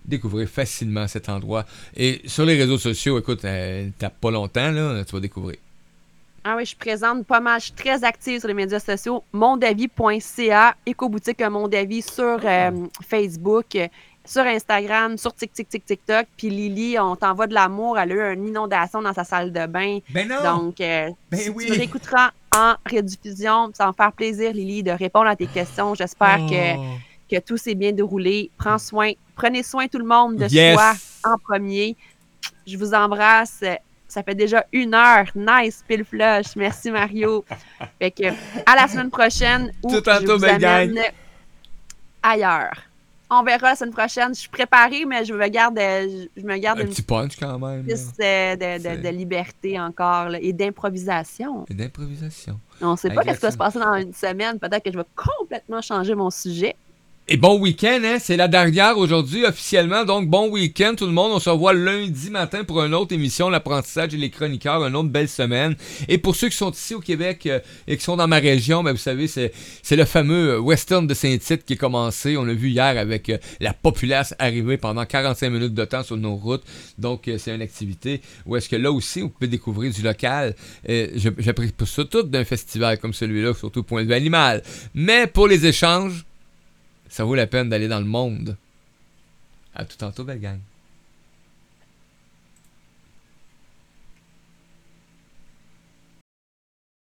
découvrir facilement cet endroit. Et sur les réseaux sociaux, écoute, euh, t'as pas longtemps, là, tu vas découvrir. Ah oui, je présente pas mal. Je suis très active sur les médias sociaux. Mondavis.ca, éco-boutique Mondavis sur euh, Facebook, sur Instagram, sur TikTok, TikTok. Puis Lily, on t'envoie de l'amour. Elle a eu une inondation dans sa salle de bain. Ben non! Donc, euh, Ben si oui. tu réécouteras en rediffusion, ça va me faire plaisir, Lily, de répondre à tes questions. J'espère que, Oh. que tout s'est bien déroulé. Prends soin, prenez soin tout le monde de Yes. soi en premier. Je vous embrasse. Ça fait déjà une heure. Nice, pile flush. Merci, Mario. fait que, à la semaine prochaine où Tout je vous amène ailleurs. On verra la semaine prochaine. Je suis préparée, mais je me garde, euh, je me garde Un une petit punch quand même. piste euh, de, de- C'est- de liberté encore là, et d'improvisation. Et d'improvisation. On ne sait pas ce qui va se passer dans une semaine. Peut-être que je vais complètement changer mon sujet. Et bon week-end, hein? C'est la dernière aujourd'hui officiellement. Donc, bon week-end tout le monde. On se revoit lundi matin pour une autre émission, l'apprentissage et les chroniqueurs. Une autre belle semaine. Et pour ceux qui sont ici au Québec euh, et qui sont dans ma région, ben, vous savez, c'est, le fameux euh, Western de Saint-Tite qui est commencé. On l'a vu hier avec euh, la populace arriver pendant 45 minutes de temps sur nos routes. Donc, c'est une activité où est-ce que là aussi, vous pouvez découvrir du local. J'apprécie pas ça tout d'un festival comme celui-là, surtout point de vue animal. Mais pour les échanges, ça vaut la peine d'aller dans le monde. À tout tantôt, belle gang.